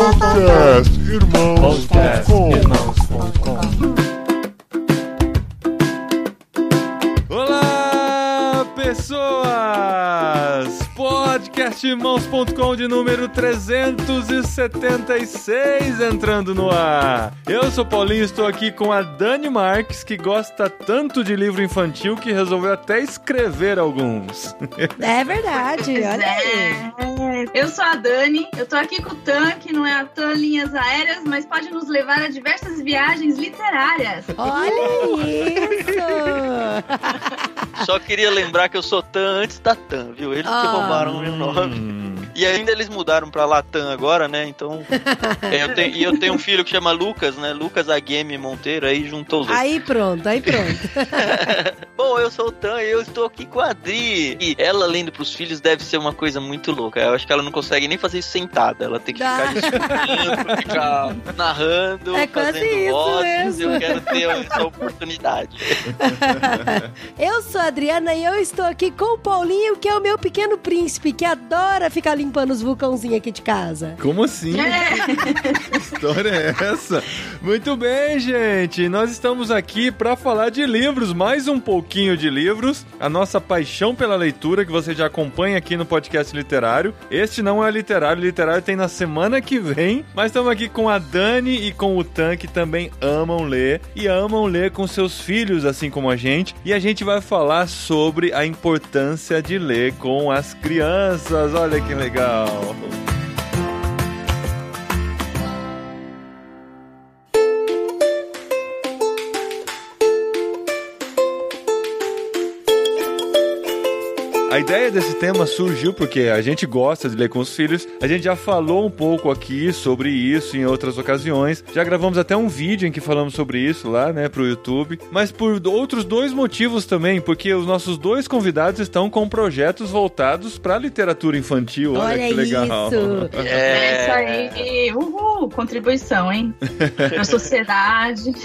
Podcast Irmãos.com Olá, pessoas! Podcastirmãos.com de número 376 entrando no ar. Eu sou Paulinho, estou aqui com a Dani Marques, que gosta tanto de livro infantil que resolveu até escrever alguns. É verdade, olha aí. Eu sou a Dani, eu tô aqui com o Tan, que não é a Tan Linhas Aéreas, mas pode nos levar a diversas viagens literárias. Olha isso! Só queria lembrar que eu sou Tan antes da Tan, viu? Eles que Ah. roubaram o meu nome. E ainda eles mudaram pra Latam agora, né? Então. é, eu tenho, e eu tenho um filho que chama Lucas, né? Lucas Agueme Monteiro, aí juntou os. Aí pronto, aí pronto. Bom, eu sou o Tan e eu estou aqui com a Adri. E ela lendo pros filhos deve ser uma coisa muito louca. Eu acho que ela não consegue nem fazer isso sentada. Ela tem que Dá. ficar discutindo, ficar narrando, É quase fazendo isso vozes. mesmo. Eu quero ter essa oportunidade. Eu sou a Adriana e eu estou aqui com o Paulinho, que é o meu pequeno príncipe, que adora ficar limpando os vulcãozinhos aqui de casa. Como assim? Que história é essa? Muito bem, gente. Nós estamos aqui para falar de livros, mais um pouquinho de livros. A nossa paixão pela leitura que você já acompanha aqui no podcast literário. Este não é literário, literário tem na semana que vem. Mas estamos aqui com a Dani e com o Tan que também amam ler e amam ler com seus filhos, assim como a gente. E a gente vai falar sobre a importância de ler com as crianças. Olha que legal. Go. A ideia desse tema surgiu porque a gente gosta de ler com os filhos. A gente já falou um pouco aqui sobre isso em outras ocasiões. Já gravamos até um vídeo em que falamos sobre isso lá, né, pro YouTube. Mas por outros dois motivos também, porque os nossos dois convidados estão com projetos voltados para literatura infantil. Olha, Olha que legal. isso. É isso aí. Uhul, contribuição, hein? Pra sociedade.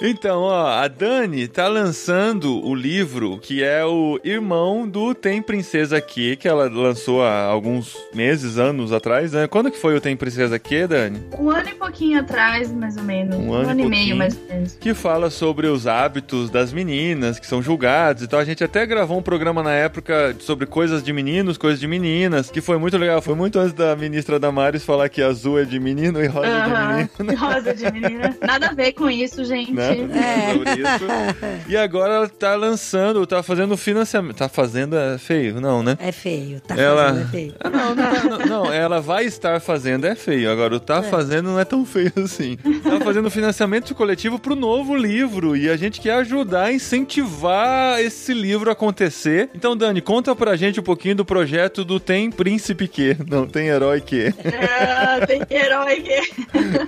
Então, ó, a Dani tá lançando o livro que é o irmão do Tem Princesa Aqui, que ela lançou há alguns meses, anos atrás, né? Quando que foi o Tem Princesa Aqui, Dani? Um ano e pouquinho atrás, mais ou menos. Um Um, ano ano, e e meio, mais ou menos. Que fala sobre os hábitos das meninas que são julgados. Então a gente até gravou um programa na época sobre coisas de meninos, coisas de meninas, que foi muito legal. Foi muito antes da ministra Damares falar que azul é de menino e rosa é de menina. Rosa de menina. Nada a ver com isso, gente. né? É. Sobre isso. E agora ela tá lançando, tá fazendo financiamento. Tá fazendo é feio, não, né? É feio, tá Ela- fazendo, é feio. Ah, não, não, tá- não, não, ela vai estar fazendo é feio. Agora, o tá fazendo não é tão feio assim. Tá fazendo financiamento coletivo pro novo livro e a gente quer ajudar a incentivar esse livro a acontecer. Então, Dani, conta pra gente um pouquinho do projeto do Tem Príncipe Que, não tem herói que. Ah, tem herói que...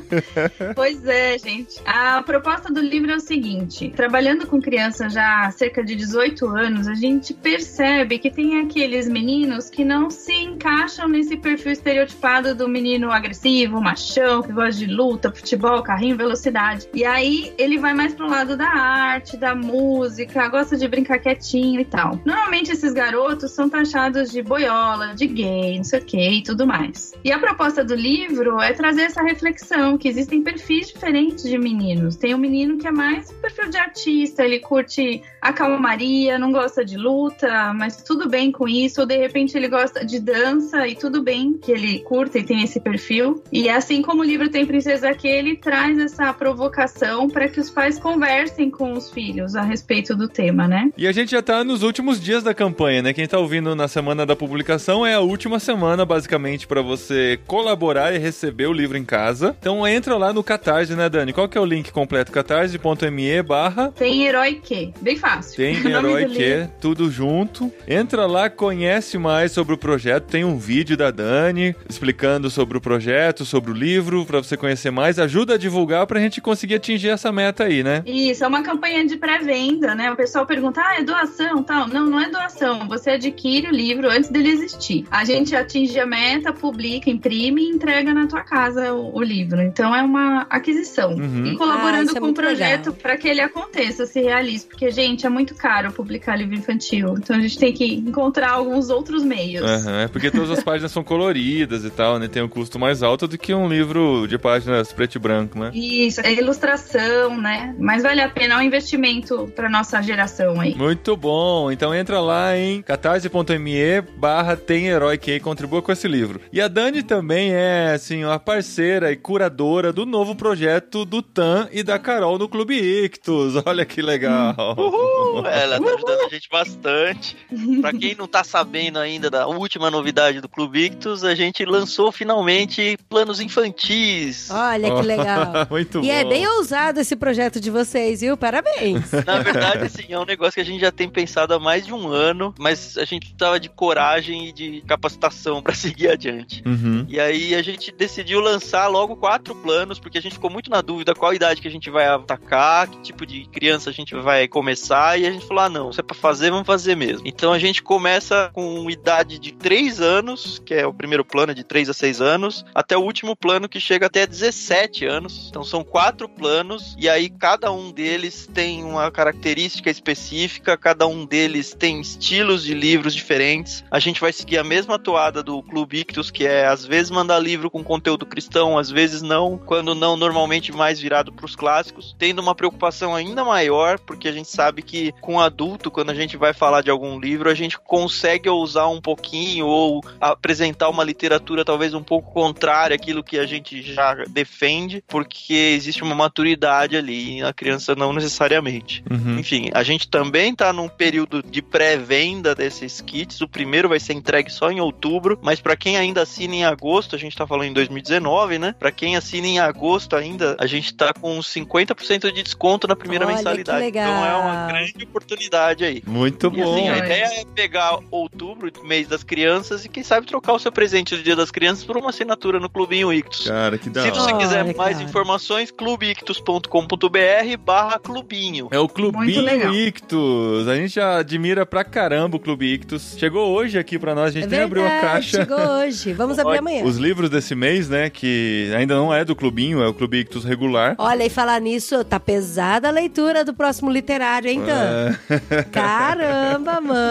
pois é, gente. A proposta do livro é o seguinte: trabalhando com crianças já há cerca de 18 anos, a gente percebe que tem aqueles meninos que não se encaixam nesse perfil estereotipado do menino agressivo, machão, que gosta de luta, futebol, carrinho, velocidade. E aí ele vai mais pro lado da arte, da música, gosta de brincar quietinho e tal. Normalmente esses garotos são taxados de boiola, de gay, não sei o que e tudo mais. E a proposta do livro é trazer essa reflexão que existem perfis diferentes de meninos. Tem um menino que é mais perfil de artista, ele curte a calmaria, não gosta de luta, mas tudo bem com isso. Ou de repente ele gosta de dança e tudo bem que ele curta e tem esse perfil. E assim como o livro tem Princesa que ele traz essa provocação para que os pais conversem com os filhos a respeito do tema, né? E a gente já tá nos últimos dias da campanha, né? Quem tá ouvindo na semana da publicação é a última semana, basicamente, pra você colaborar e receber o livro em casa. Então entra lá no Catarse, né, Dani? Qual que é o link completo? catarse.me barra Tem herói que, bem fácil. Tem herói que, tudo junto. Entra lá, conhece mais sobre o projeto. Tem um vídeo da Dani explicando sobre o projeto, sobre o livro, pra você conhecer mais. Ajuda a divulgar pra gente conseguir atingir essa meta aí, né? Isso, é uma campanha de pré-venda, né? O pessoal pergunta, ah, é doação tal? Não, não é doação. Você adquire o livro antes dele existir. A gente atinge a meta, publica, imprime e entrega na tua casa o, o livro. Então é uma aquisição. Uhum. E Ah, colaborando isso é com o projeto para que ele aconteça, se realize. Porque, gente, é muito caro publicar livro infantil. Então a gente tem que encontrar alguns outros meios. Aham, é porque todas as páginas são coloridas e tal, né? Tem um custo mais alto do que um livro de páginas preto e branco, né? Isso, é ilustração, né? Mas vale a pena, é um investimento pra nossa geração aí. Muito bom. Então entra lá em catarse.me barra tem herói que contribua com esse livro. E a Dani também é, assim, uma parceira e curadora do novo projeto do Tan e da Carol no Clube Ictus. Olha que legal. Uhul! Ela tá ajudando a gente bastante. Pra quem não tá sabendo ainda da última novidade do Clube Ictus, a gente lançou finalmente planos infantis. Olha que legal. Muito E bom. é bem ousado esse projeto de vocês, viu? Parabéns. Na verdade, assim, é um negócio que a gente já tem pensado há mais de um ano, mas a gente tava de coragem e de capacitação pra seguir adiante. Uhum. E aí a gente decidiu lançar logo quatro planos, porque a gente ficou muito na dúvida qual idade que a gente vai atacar, que tipo de criança a gente vai começar, e a gente falou: ah, não, se é pra fazer, vamos fazer mesmo. Então a gente começa com idade de 3 anos, que é o primeiro plano, de 3 a 6 anos, até o último plano que chega até 17 anos. Então são quatro planos, e aí cada um deles tem uma característica específica, cada um deles tem estilos de livros diferentes. A gente vai seguir a mesma toada do Clube Ictus, que é às vezes mandar livro com conteúdo cristão, às vezes não, quando não, normalmente mais virado para os clássicos, tendo uma preocupação ainda maior, porque a gente sabe que com adulto, quando a gente vai falar de algum livro, a gente consegue ousar um pouquinho ou apresentar uma literatura talvez um pouco contrária àquilo que a gente já defende, porque existe uma maturidade ali, e a criança não necessariamente. Uhum. Enfim, a gente também tá num período de pré-venda desses kits. O primeiro vai ser entregue só em outubro, mas para quem ainda assina em agosto, a gente tá falando em 2019, né? Para quem assina em agosto ainda, a gente tá com 50% de desconto na primeira Olha, que mensalidade. legal. Então é uma grande oportunidade aí. Muito E bom. assim, a Olha. Ideia é pegar outubro, mês das crianças, e quem sabe trocar o seu presente do Dia das Crianças por uma assinatura no Clubinho Ictus. Cara, que da Se hora. você quiser Olha, mais cara. informações, clubeictus.com.br barra clubinho. É o Clubinho. Ictus. A gente já admira pra caramba o Clube Ictus. Chegou hoje aqui pra nós, a gente É nem abriu a verdade, caixa. Chegou hoje. Vamos abrir amanhã. Os livros desse mês, né, que ainda não é do Clubinho, é o Clube Ictus regular. Olha, e falar nisso, tá pesada a leitura do próximo literário, hein, Dan? É, Caramba, mano.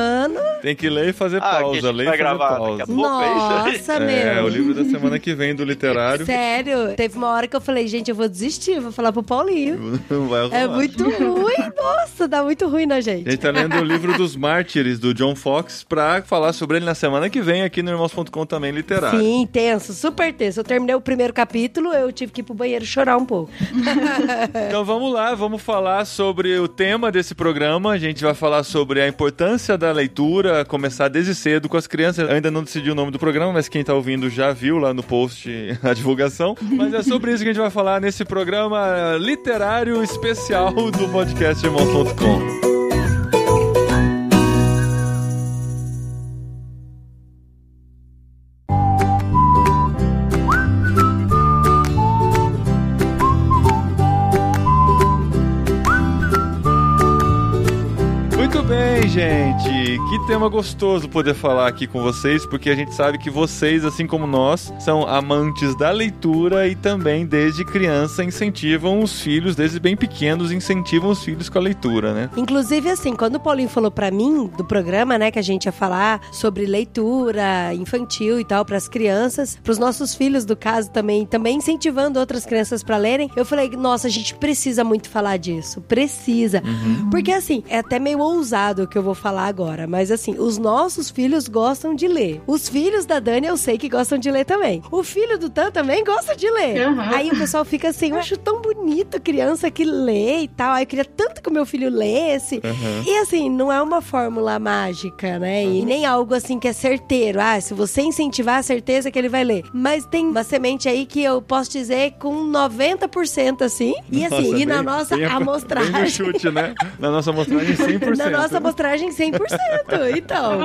Tem que ler e fazer Ah, a pausa, ler e fazer gravar daqui pausa. a pouco, é? Nossa, É, meu. o livro da semana que vem do literário. Sério, teve uma hora que eu falei, gente, eu vou desistir, vou falar pro Paulinho. É muito ruim, nossa, dá muito ruim na A gente. gente tá lendo o livro dos mártires, do John Fox, pra falar sobre ele na semana que vem aqui no Irmãos.com também literário. Sim, tenso, super tenso. Eu terminei o primeiro capítulo, eu tive que ir pro banheiro chorar um pouco. Então vamos lá, vamos falar sobre o tema desse programa. A gente vai falar sobre a importância da leitura, começar desde cedo com as crianças. Eu ainda não decidi o nome do programa, mas quem tá ouvindo já viu lá no post a divulgação. Mas é sobre isso que a gente vai falar nesse programa literário especial do podcast Irmãos.com. bem, Que tema gostoso poder falar aqui com vocês, porque a gente sabe que vocês, assim como nós, são amantes da leitura e também desde criança incentivam os filhos, desde bem pequenos, incentivam os filhos com a leitura, né? Inclusive, assim, quando o Paulinho falou pra mim do programa, né, que a gente ia falar sobre leitura infantil e tal pras crianças, pros nossos filhos, do caso também, também incentivando outras crianças pra lerem, eu falei, nossa, a gente precisa muito falar disso, precisa. Porque, assim, é até meio ousado o que eu vou falar agora, mas, assim, os nossos filhos gostam de ler. Os filhos da Dani eu sei que gostam de ler também. O filho do Tan também gosta de ler. Uhum. Aí o pessoal fica assim, eu acho tão bonito criança que lê e tal. Aí eu queria tanto que o meu filho lesse. Uhum. E assim, não é uma fórmula mágica, né? E nem algo assim que é certeiro. Ah, se você incentivar, a certeza que ele vai ler. Mas tem uma semente aí que eu posso dizer com 90% assim. E assim, Nossa, e na bem- nossa bem- amostragem. Bem no chute, né? Na nossa amostragem, 100%. Na nossa amostragem, 100%. Então,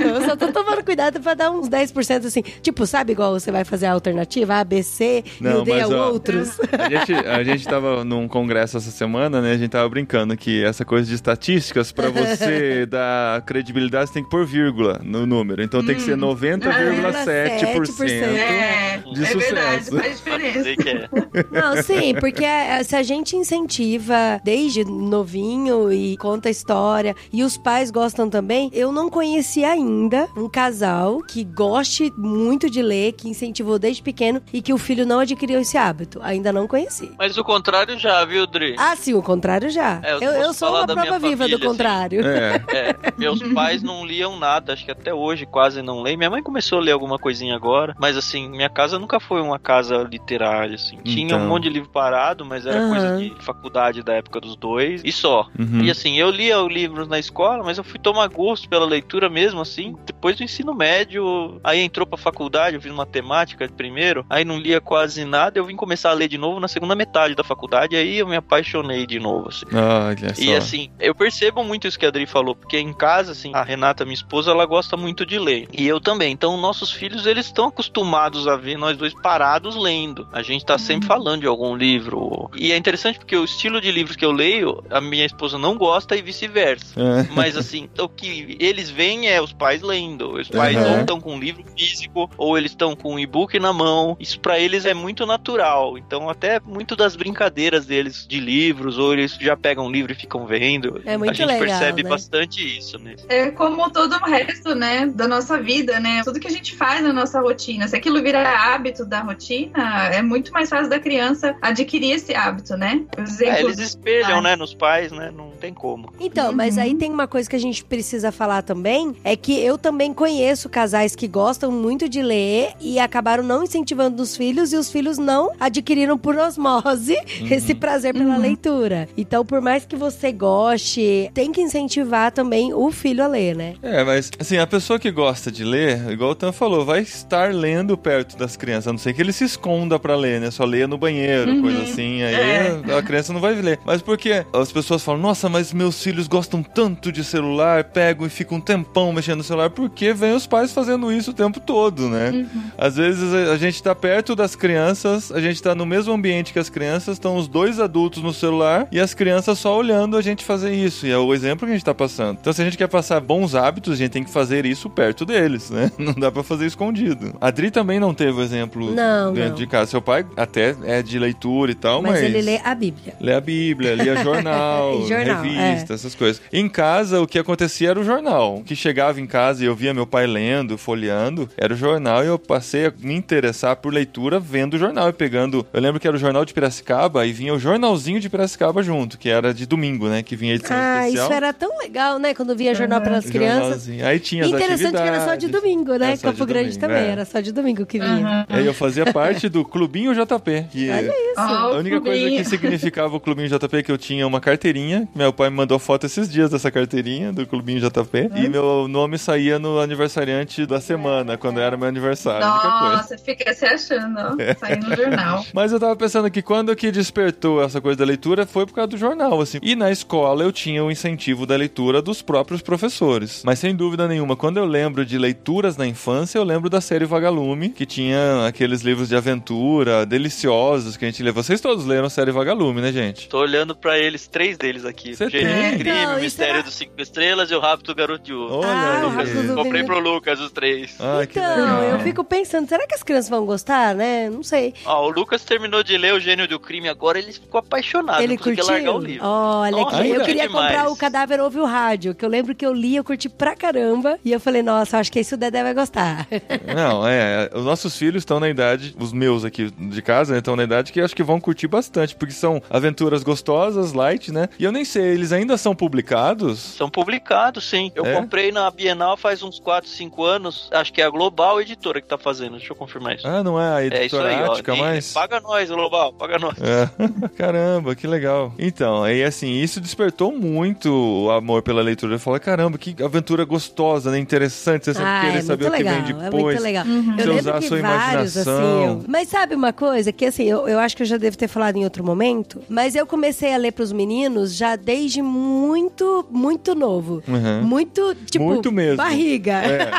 eu só tô tomando cuidado pra dar uns 10% assim. Tipo, sabe igual você vai fazer a alternativa A, B, C e Não, o D é ó, outros? A gente, a gente tava num congresso essa semana, né? A gente tava brincando que essa coisa de estatísticas, pra você dar credibilidade, você tem que pôr vírgula no número. Então tem que ser 90,7% É. De é verdade, sucesso. faz diferença. É. Não, sim, porque é, se a gente incentiva desde novinho e conta a história e os pais gostam também, eu não conheci ainda um casal que goste muito de ler, que incentivou desde pequeno e que o filho não adquiriu esse hábito. Ainda não conheci. Mas o contrário já, viu, Dri? Ah, sim, o contrário já. É, eu eu, eu sou uma prova viva família, do assim. contrário. É. É, meus pais não liam nada, acho que até hoje quase não leem. Minha mãe começou a ler alguma coisinha agora, mas assim, minha casa nunca foi uma casa literária, assim. Tinha Então. um monte de livro parado, mas era Aham. coisa de faculdade da época dos dois, e só. Uhum. E assim, eu lia os livros na escola, mas eu fui tomar gosto pela leitura mesmo, assim, depois do ensino médio. Aí entrou pra faculdade, eu fiz matemática primeiro, aí não lia quase nada, eu vim começar a ler de novo na segunda metade da faculdade, aí eu me apaixonei de novo, assim. Olha só. E assim, eu percebo muito isso que a Adri falou, porque em casa, assim, a Renata, minha esposa, ela gosta muito de ler. E eu também. Então, nossos filhos, eles estão acostumados a ver nós dois parados lendo. A gente tá sempre falando de algum livro. E é interessante porque o estilo de livros que eu leio, a minha esposa não gosta e vice-versa. É. Mas assim, o que eles veem é os pais lendo. Os pais Aham. ou estão com um livro físico, ou eles estão com um e-book na mão. Isso pra eles é muito natural. Então, até muito das brincadeiras deles de livros, ou eles já pegam um livro e ficam vendo. É muito a gente legal, percebe né? bastante isso, né? É como todo o resto, né, da nossa vida, né? Tudo que a gente faz na nossa rotina. Se aquilo virar hábito da rotina, é muito mais fácil da criança adquirir esse hábito, né? Os É, eles espelham, Ah. né, nos pais, né? Não tem como. Então, mas Uhum. aí tem uma coisa que a gente precisa falar também, é que eu também conheço casais que gostam muito de ler e acabaram não incentivando os filhos e os filhos não adquiriram por osmose esse prazer pela Uhum. leitura. Então, por mais que você goste, tem que incentivar também o filho a ler, né? É, mas assim, a pessoa que gosta de ler, igual o Tan falou, vai estar lendo perto das crianças, a não ser que ele se esconda pra ler, né? Só leia no banheiro, Uhum. coisa assim, aí É. a criança não vai ler. Mas porque as pessoas falam, nossa, mas meus filhos gostam tanto de celular, pegam e ficam um tempão mexendo no celular, porque vem os pais fazendo isso o tempo todo, né? Uhum. Às vezes a gente tá perto das crianças, a gente tá no mesmo ambiente que as crianças, estão os dois adultos no celular e as crianças só olhando a gente fazer isso. E é o exemplo que a gente tá passando. Então, se a gente quer passar bons hábitos, a gente tem que fazer isso perto deles, né? Não dá pra fazer escondido. A Adri também não teve o exemplo Não, dentro não. de casa. Seu pai até é de leitura e tal, mas. Mas ele lê a Bíblia. Lê a Bíblia, lia jornal, Jornal, revista, essas coisas. Em casa, o que acontecia era o jornal. O que chegava em casa e eu via meu pai lendo, folheando, era o jornal e eu passei a me interessar por leitura vendo o jornal e pegando. Eu lembro que era o jornal de Piracicaba e vinha o jornalzinho de Piracicaba junto, que era de domingo, né? Que vinha edição Ah, especial. isso era tão legal, né? Quando via jornal pelas O crianças. jornalzinho. Aí tinha as Interessante que era só de domingo, né? Era Campo de Grande domingo, também, é. era só de domingo que vinha. Uhum. Aí eu fazia parte do Clubinho JP. Que Olha isso. Ó, A única coisa que significava o Clubinho JP é que eu tinha uma carteirinha. Meu pai me mandou foto esses dias dessa carteirinha do Clubinho JP. E meu nome saía no aniversariante da semana, quando era meu aniversário. Nossa, fica se achando, ó, saindo no jornal. Mas eu tava pensando que quando que despertou essa coisa da leitura foi por causa do jornal, assim. E na escola eu tinha o incentivo da leitura dos próprios professores. Mas sem dúvida nenhuma, quando eu lembro de leituras na infância, eu lembro da série Vagalume, que tinha aqueles livros de aventura deliciosos que a gente lê. Vocês todos leram a série Vagalume, né, gente? Tô olhando pra eles, três deles aqui. Você tem? Crime, Então, o isso Mistério era- dos Cinco Estrelas e o Rápido Garoto de Ouro. Olha Ah, aí. Comprei pro Lucas os três. Ah, Então, eu fico pensando, será que as crianças vão gostar, né? Não sei. Ó, o Lucas terminou de ler O Gênio do Crime, agora ele ficou apaixonado. Ele curtiu? largar o livro. Olha, Nossa, que- eu queria demais. comprar o Cadáver Ouve o Rádio, que eu lembro que eu li, eu curti pra caramba. E eu falei, nossa, acho que esse o Dedé vai gostar. Não, é. Os nossos filhos estão na idade, os meus aqui de casa, né, estão na idade que eu acho que vão curtir bastante, porque são aventuras gostosas, light, né? E eu nem sei, eles ainda são publicados? São publicados, sim. Eu É? comprei na Bienal faz uns 4, 5 anos. Acho que é a Global Editora que tá fazendo. Deixa eu confirmar isso. Ah, não é a é isso editora aí, ó. Ática mais? Paga nós, Global, paga nós. É. Caramba, que legal. Então, aí assim, isso despertou muito o amor pela leitura. Eu falei, caramba, que aventura gostosa, né? Interessante, você sempre Ah, querer é saber o que legal, vem é depois. muito legal. Uhum. Eu usar a sua vários, assim. imaginação. eu- Mas sabe uma coisa? Que assim, eu, eu acho que eu já devo ter falado em outro momento. Mas eu comecei a ler pros meninos já desde muito, muito novo. Uhum. Muito, tipo, Muito mesmo. barriga. É.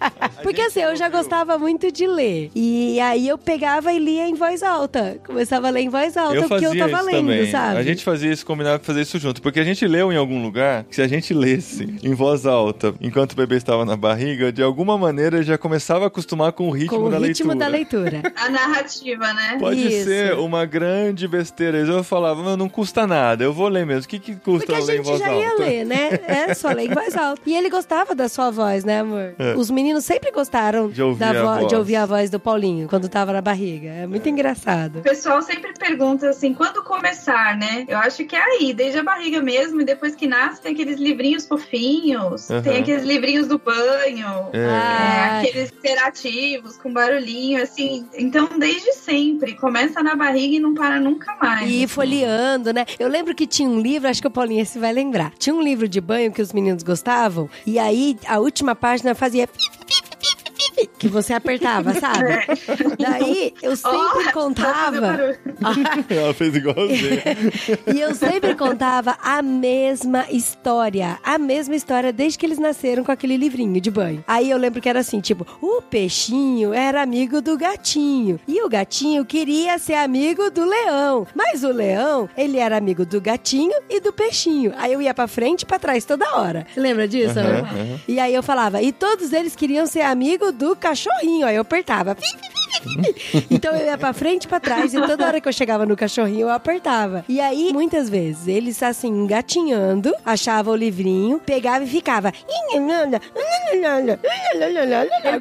Porque assim, eu já gostava muito de ler. E aí eu pegava e lia em voz alta. Começava a ler em voz alta Eu o que eu tava lendo, também. sabe? A gente fazia isso, combinava pra fazer isso junto. Porque a gente leu em algum lugar que se a gente lesse em voz alta enquanto o bebê estava na barriga, de alguma maneira já começava a acostumar com o ritmo, Com o da, ritmo leitura. da leitura. A narrativa, né? Pode Isso. ser uma grande besteira. Eu falava, "Mas não custa nada, eu vou ler mesmo. O que, que custa Porque a ler em gente voz já ia alta? ler, né? É, só ler voz alta. E ele gostava da sua voz, né, amor? Os meninos sempre gostaram É. De ouvir da a vo- voz. de ouvir a voz do Paulinho quando tava na barriga. É muito engraçado. O pessoal sempre pergunta assim, quando começar, né? Eu acho que é aí, desde a barriga mesmo, e depois que nasce tem aqueles livrinhos fofinhos, Aham. tem aqueles livrinhos do banho, É. é, Ah, aqueles interativos com barulhinho, assim. Então, desde sempre, começa na barriga e não para nunca mais. E ir folheando, né? Eu lembro que tinha um livro, acho que o Paulinho esse vai lembrar. Tinha um livro de banho que os meninos gostavam, e aí a última página fazia que você apertava, sabe? Daí eu sempre Ó, tá fazendo contava. barulho. Ela fez igual você. E eu sempre contava a mesma história. A mesma história desde que eles nasceram com aquele livrinho de banho. Aí eu lembro que era assim, tipo, o peixinho era amigo do gatinho. E o gatinho queria ser amigo do leão. Mas o leão, ele era amigo do gatinho e do peixinho. Aí eu ia pra frente e pra trás toda hora. Você lembra disso? Né? aham. E aí eu falava, e todos eles queriam ser amigo do cachorrinho. Aí eu apertava. Então eu ia pra frente e pra trás e toda hora que eu chegava no cachorrinho eu apertava. E aí, muitas vezes, eles assim, engatinhando, achava o livrinho, pegava e ficava.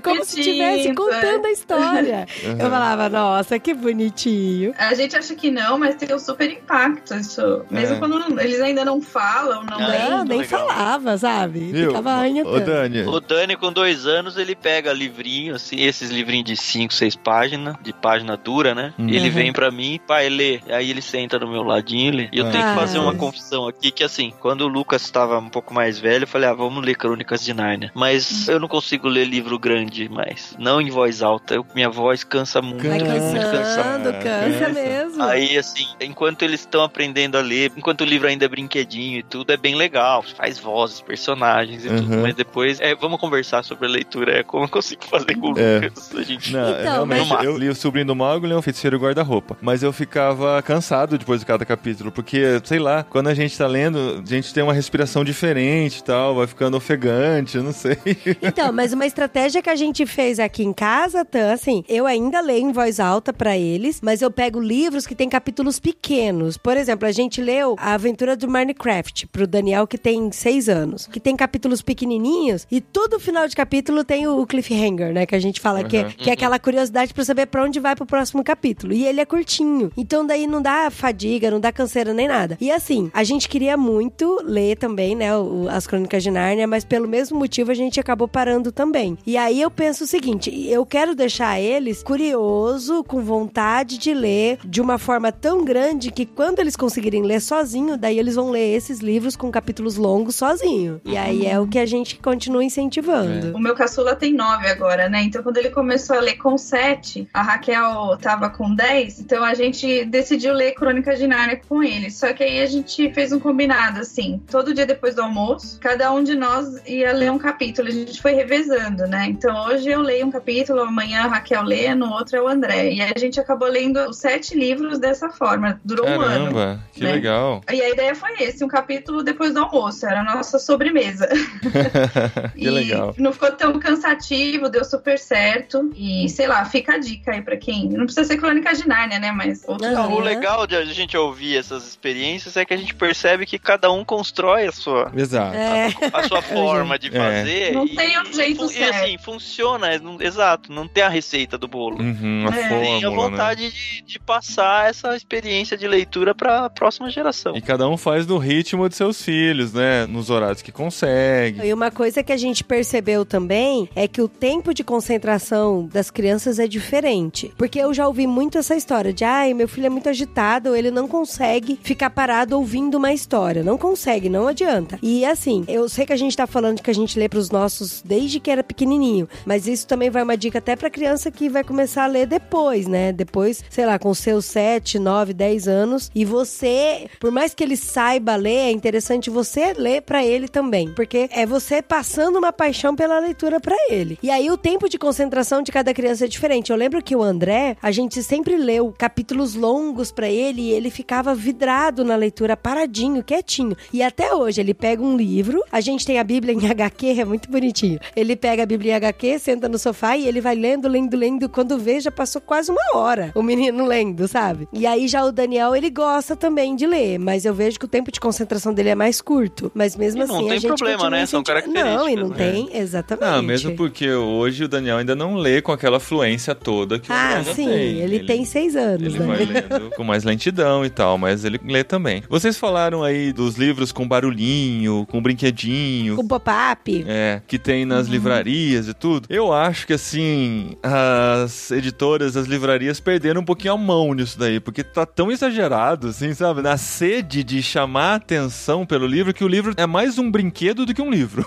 Como se estivesse contando a história. Eu falava, nossa, que bonitinho. A gente acha que não, mas tem um super impacto isso. Mesmo É. quando não- eles ainda não falam, não Ah, lembram. nem legal. falava, sabe? Viu? Ficava arranhando. Dani, O Dani, com dois anos, ele pega livrinho, assim, esses livrinhos de 5, 6 páginas, de página dura, né? Uhum. Ele vem pra mim, pai, lê. Aí ele senta no meu ladinho e lê. E eu tenho Ah. que fazer uma confissão aqui, que assim, quando o Lucas estava um pouco mais velho, eu falei, ah, vamos ler Crônicas de Nárnia. Mas eu não consigo ler livro grande mais. Não em voz alta. Eu- minha voz cansa muito. Vai Cansa, muito cansando, cansa. cansa mesmo. Aí, assim, enquanto eles estão aprendendo a ler, enquanto o livro ainda é brinquedinho e tudo, é bem legal. Faz vozes, personagens e tudo. Uhum. Mas depois, é, vamos conversar sobre a leitura. É como eu consigo fazer com o É. Lucas. A gente... Não, Então, realmente, mas- eu li o Sobrinho do um feiticeiro e guarda-roupa. Mas eu ficava cansado depois de cada capítulo, porque, sei lá, quando a gente tá lendo, a gente tem uma respiração diferente e tal, vai ficando ofegante, eu não sei. Então, mas uma estratégia que a gente fez aqui em casa, Tan, assim, eu ainda leio em voz alta pra eles, mas eu pego livros que tem capítulos pequenos. Por exemplo, a gente leu A Aventura do Minecraft pro Daniel, que tem seis anos, que tem capítulos pequenininhos e todo final de capítulo tem o cliffhanger, né, que a gente fala que, é, Uhum. que é aquela curiosidade pra saber pra onde vai pro próximo capítulo. E ele é curtinho. Então daí não dá fadiga, não dá canseira nem nada. E assim, a gente queria muito ler também, né, o- as Crônicas de Nárnia, mas pelo mesmo motivo a gente acabou parando também. E aí eu penso o seguinte, eu quero deixar eles curioso, com vontade de ler de uma forma tão grande que quando eles conseguirem ler sozinho, daí eles vão ler esses livros com capítulos longos sozinho. E aí é o que a gente continua incentivando. O meu caçula tem nove agora, né? Então, quando ele começou a ler com sete, a Raquel tava com dez, então a gente decidiu ler Crônica de Nárnia com ele. Só que aí a gente fez um combinado, assim, todo dia depois do almoço, cada um de nós ia ler um capítulo. A gente foi revezando, né? Então, hoje eu leio um capítulo, amanhã a Raquel lê, no outro é o André. E aí a gente acabou lendo os sete livros dessa forma. Durou um ano. Caramba, que né? legal. E a ideia foi esse, um capítulo depois do almoço, era a nossa sobremesa. que e legal. não ficou tão cansativo, deu super certo. E sei lá, fica a dica aí pra quem. Não precisa ser crônica de Nárnia, né? Mas outro Não, Não, o Aham. legal de a gente ouvir essas experiências é que a gente percebe que cada um constrói a sua, Exato. É. a sua forma de fazer. Não e- tem um jeito e, certo. assim, funciona, é, não- exato, não tem a receita do bolo. Uhum, a É. Tem a né? vontade de, de passar essa experiência de leitura para a próxima geração. E cada um faz no ritmo de seus filhos, né? Nos horários que consegue. E uma coisa que a gente percebeu também é que o tempo de concentração das crianças é diferente. Porque eu já ouvi muito essa história de, ai, meu filho é muito agitado, ele não consegue ficar parado ouvindo uma história. Não consegue, não adianta. E assim, eu sei que a gente tá falando que a gente lê pros nossos desde que era pequenininho, mas isso também vai uma dica até pra criança que vai começar a ler depois, né? Depois, sei lá, com seus 7, 9, 10 anos. E você, por mais que ele saiba ler, é interessante você ler pra ele também, porque é você passando uma paixão pela leitura pra ele. E aí aí o tempo de concentração de cada criança é diferente. Eu lembro que o André, a gente sempre leu capítulos longos pra ele e ele ficava vidrado na leitura, paradinho, quietinho. E até hoje ele pega um livro, a gente tem a Bíblia em HQ, é muito bonitinho. Ele pega a Bíblia em HQ, senta no sofá e ele vai lendo, lendo, lendo. Quando vê, já passou quase uma hora o menino lendo, sabe? E aí já o Daniel, ele gosta também de ler, mas eu vejo que o tempo de concentração dele é mais curto. Mas mesmo E assim, não a tem gente problema, continua né? São características, Não, e não né? tem, exatamente. Ah, mesmo porque hoje o Daniel ainda não lê com aquela fluência toda que o Ah, André já sim, tem. ele, tem seis anos, Ele né? vai lendo com mais lentidão e tal, mas ele lê também. Vocês falaram aí dos livros com barulhinho, com brinquedinho. Com pop-up. É, que tem nas Uhum. livrarias e tudo. Eu acho que, assim, as editoras, as livrarias perderam um pouquinho a mão nisso daí, porque tá tão exagerado, assim, sabe? Na sede de chamar a atenção pelo livro, que o livro é mais um brinquedo do que um livro.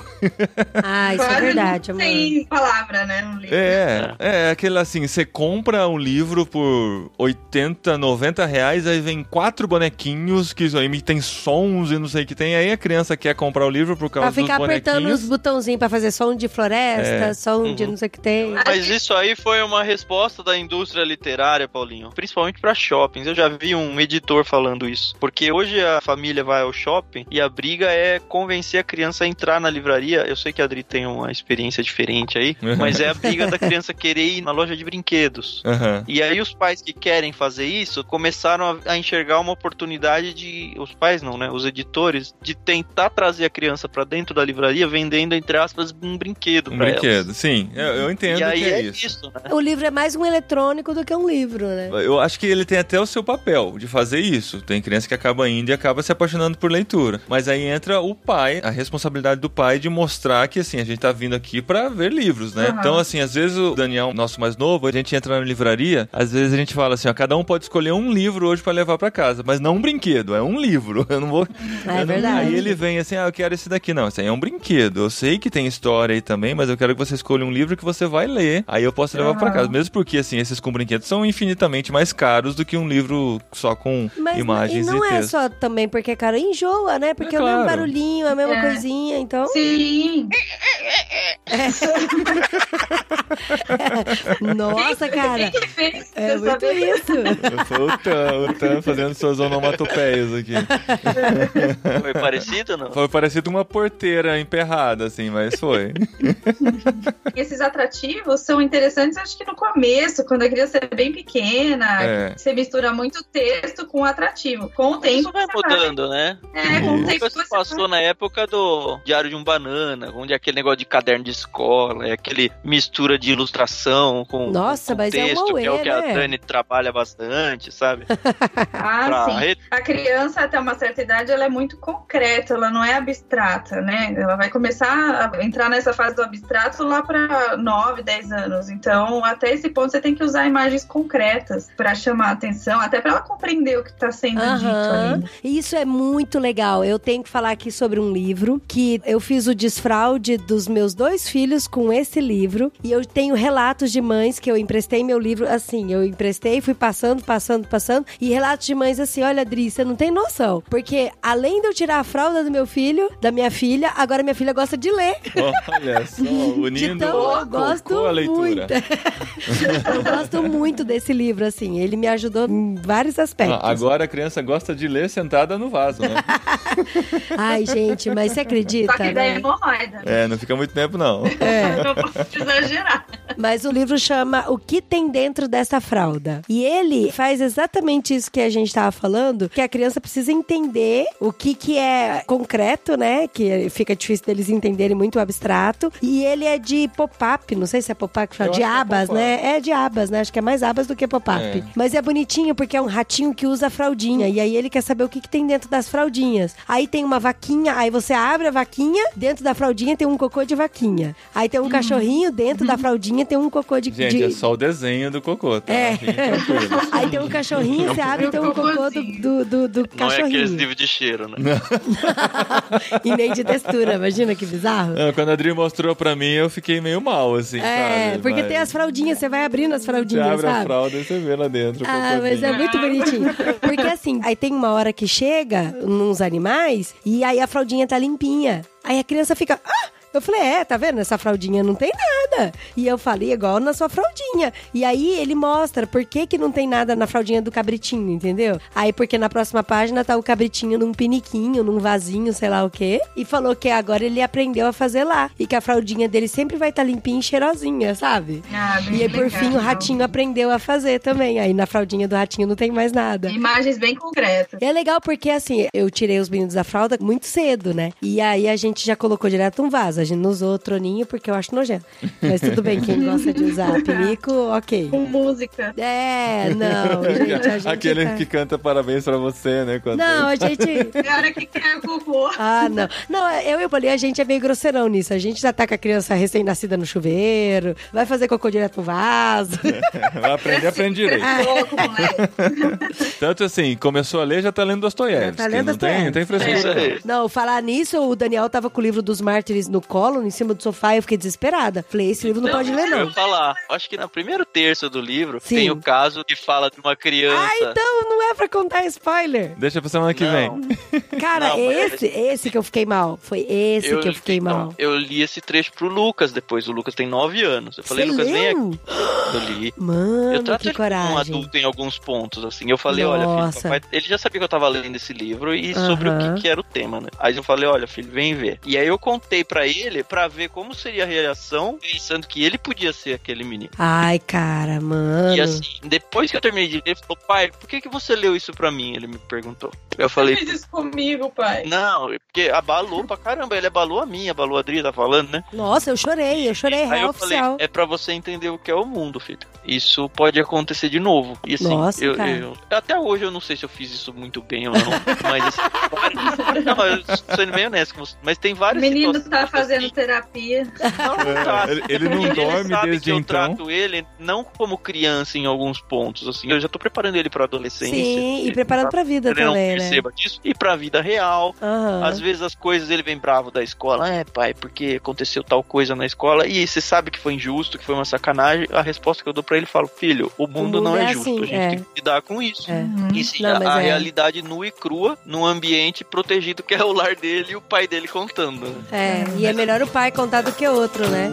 Ah, isso é verdade, amor. Tem palavra, né? No livro. É, é aquele assim, você compra um livro por 80, 90 reais, aí vem quatro bonequinhos que emitem sons e não sei o que tem, aí a criança quer comprar o livro por causa Pra ficar dos apertando bonequinhos. os botãozinhos pra fazer som de floresta, É. som de Uhum. não sei o que tem. Mas isso aí foi uma resposta da indústria literária, Paulinho. Principalmente pra shoppings. Eu já vi um editor falando isso. Porque hoje a família vai ao shopping e a briga é convencer a criança a entrar na livraria. Eu sei que a Adri tem uma experiência diferente aí, mas é a briga da criança querer ir na loja de brinquedos. Aham. E aí os pais que querem fazer isso começaram a, a enxergar uma oportunidade de os pais não, né, os editores de tentar trazer a criança pra dentro da livraria vendendo entre aspas um brinquedo Um brinquedo, elas. sim. Eu, eu entendo E aí que é, é isso. isso, né? O livro é mais um eletrônico do que um livro, né? Eu acho que ele tem até o seu papel de fazer isso. Tem criança que acaba indo e acaba se apaixonando por leitura. Mas aí entra o pai, a responsabilidade do pai de mostrar que, assim, a gente tá vindo aqui pra ver livros, né? Aham. Então, assim, às vezes o Daniel, nosso mais novo, a gente entra na livraria, às vezes a gente fala assim, ó, cada um pode escolher um livro hoje pra levar pra casa, mas não um brinquedo, é um livro. Eu não vou... É eu não- verdade. Aí ele vem assim, ah, eu quero esse daqui. Não, esse aí é um brinquedo. Eu sei que tem história aí também, mas eu quero que você escolha um livro que você vai ler. Aí eu posso levar pra Aham. casa. Mesmo porque, assim, esses com brinquedos são infinitamente mais caros do que um livro só com Mas imagens e e, não é texto. só também porque, cara, enjoa, né? Porque É é o mesmo claro. barulhinho, a mesma É. coisinha, então. Sim. Nossa, cara. Quem que fez? É Você muito sabe? isso. Foi o Tan, o Tan fazendo suas onomatopeias aqui. Foi parecido ou não? Foi parecido uma porteira emperrada, assim, mas foi. Esses atrativos são interessantes, acho que no começo, quando a criança é bem pequena, É. você mistura muito texto com atrativo. Com o tempo, Isso vai mudando, né? É, com o tempo Isso você passou na época do Diário de um Banana, onde é aquele negócio de caderno de escola, é aquele mistura de ilustração com, Nossa, com mas é texto, uma que é o que a né? Dani trabalha bastante, sabe? Ah, Pra sim. re- A criança, até uma certa idade, ela é muito concreta, ela não é abstrata, né? Ela vai começar a entrar nessa fase do abstrato lá para 9, 10 anos. Então, até esse ponto, você tem que usar imagens concretas para chamar a atenção, até para ela compreender o que está sendo dito Aham. ali. E Isso é muito legal. Eu tenho que falar aqui sobre um livro que eu fiz o desfraude dos meus dois filhos com esse livro. E eu tenho relatos de mães que eu emprestei meu livro assim. Eu emprestei, fui passando, passando, passando. E relatos de mães assim: olha, Adri, você não tem noção. Porque além de eu tirar a fralda do meu filho, da minha filha, agora minha filha gosta de ler. Olha só, unindo Então eu gosto à leitura. muito. eu gosto muito desse livro, assim. Ele me ajudou em vários aspectos. Ah, agora a criança gosta de ler sentada no vaso, né? Ai, gente, mas você acredita, Só que daí é né? hemorroida. É, não fica muito tempo, não. É. Exagerar. Mas o livro chama O que tem dentro dessa fralda. E ele faz exatamente isso que a gente tava falando, que a criança precisa entender o que que é concreto, né? Que fica difícil deles entenderem muito o abstrato. E ele é de pop-up, não sei se é pop-up que fala, Eu de é abas, pop-up. né? É de abas, né? Acho que é mais abas do que pop-up. É. Mas é bonitinho porque é um ratinho que usa a fraldinha. E aí ele quer saber o que, que tem dentro das fraldinhas. Aí tem uma vaquinha, aí você abre a vaquinha, dentro da fraldinha tem um cocô de vaquinha. Aí tem um cachorrinho, dentro da fraldinha tem um cocô de. Gente, de- é só o desenho do cocô, tá? É. Aí tem um cachorrinho, você abre e tem um cocô do, do, do, do Não é aqueles cachorrinho. livros de cheiro, né? e nem de textura, imagina que bizarro. Ah, Quando a Adri mostrou pra mim, eu fiquei meio mal, assim, É, sabe? porque Mas tem as fraldinhas, você vai abrindo as Você fraldinhas, abre a sabe? fralda e você vê lá dentro o Ah, mas é muito bonitinho. Porque assim, aí tem uma hora que chega nos animais e aí a fraldinha tá limpinha. Aí a criança fica. Ah! Eu falei, é, tá vendo? Essa fraldinha não tem nada. E eu falei, igual na sua fraldinha. E aí ele mostra por que, que não tem nada na fraldinha do cabritinho, entendeu? Aí porque na próxima página tá o cabritinho num piniquinho, num vasinho, sei lá o quê. E falou que agora ele aprendeu a fazer lá. E que a fraldinha dele sempre vai estar tá limpinha e cheirosinha, sabe? Ah, E aí, por legal. fim, o ratinho aprendeu a fazer também. Aí na fraldinha do ratinho não tem mais nada. Imagens bem concretas. E é legal porque, assim, eu tirei os meninos da fralda muito cedo, né? E aí a gente já colocou direto um vaso. A gente não usou o troninho porque eu acho nojento. Mas tudo bem, quem gosta de usar pinico, ok. Com música. É, não, gente, a gente Aquele tá- que canta parabéns pra você, né? quando- Não, a gente... É a hora que quer o cocô. Ah, não. Não, eu e o Bolinha, a gente é meio grosseirão nisso. A gente já tá com a criança recém-nascida no chuveiro, vai fazer cocô direto pro vaso. Vai aprender, aprende direito. Tanto assim, começou a ler, já tá lendo Dostoiévski. Já tá lendo não tem, Dostoiévski. não tem É isso frescura. aí. Não, falar nisso, o Daniel tava com o livro dos mártires no colo, em cima do sofá, e eu fiquei desesperada. Falei, esse livro não pode ler, Eu não. ia falar, acho que no primeiro terço do livro Sim. tem o caso que fala de uma criança. Ah, então não é pra contar spoiler. Deixa pra semana que Não. vem. Cara, Não, mas- esse, esse que eu fiquei mal. Foi esse que eu fiquei então, mal. Eu li esse trecho pro Lucas depois. O Lucas tem nove anos. Eu falei, Você Lucas, vem aqui. leu? Eu li. Mano, eu trato que como um coragem. adulto em alguns pontos, assim. Eu falei, olha, Nossa. filho, papai... ele já sabia que eu tava lendo esse livro e sobre o que, que era o tema, né? Aí eu falei, olha, filho, vem ver. E aí eu contei pra ele pra ver como seria a reação, pensando que ele podia ser aquele menino. Ai, cara, mano. E assim, depois que eu terminei de ler, ele falou, pai, por que, que você leu isso pra mim? Ele me perguntou. Eu falei, Fez isso comigo, pai. não, porque abalou pra caramba. Ele abalou a mim, abalou a Adri, tá falando, né? Nossa, eu chorei, eu chorei, Aí real eu falei, oficial. é pra você entender o que é o mundo, filho. Isso pode acontecer de novo. E assim, Nossa, eu, cara. eu- até hoje eu não sei se eu fiz isso muito bem ou não. mas assim, não, eu sou sendo bem honesto com você. Mas tem O várias menino tá fazendo assim, terapia. não, não tá. É, ele- ele não dorme sabe desde que eu então. trato ele não como criança em alguns pontos, assim. Eu já tô preparando ele pra adolescência. Sim, e preparando pra vida ele também, né? perceba disso. E pra vida real. Aham. Às vezes as coisas ele vem bravo da escola. É, pai, porque aconteceu tal coisa na escola. E você sabe que foi injusto, que foi uma sacanagem. A resposta que eu dou pra ele, eu falo, filho, o mundo, mundo não é, é justo. assim, a gente é. tem que lidar com isso. É. E sim, Não, a, é. realidade nua e crua num ambiente protegido que é o lar dele e o pai dele contando. né? É, e é melhor o pai contar do que o outro, né?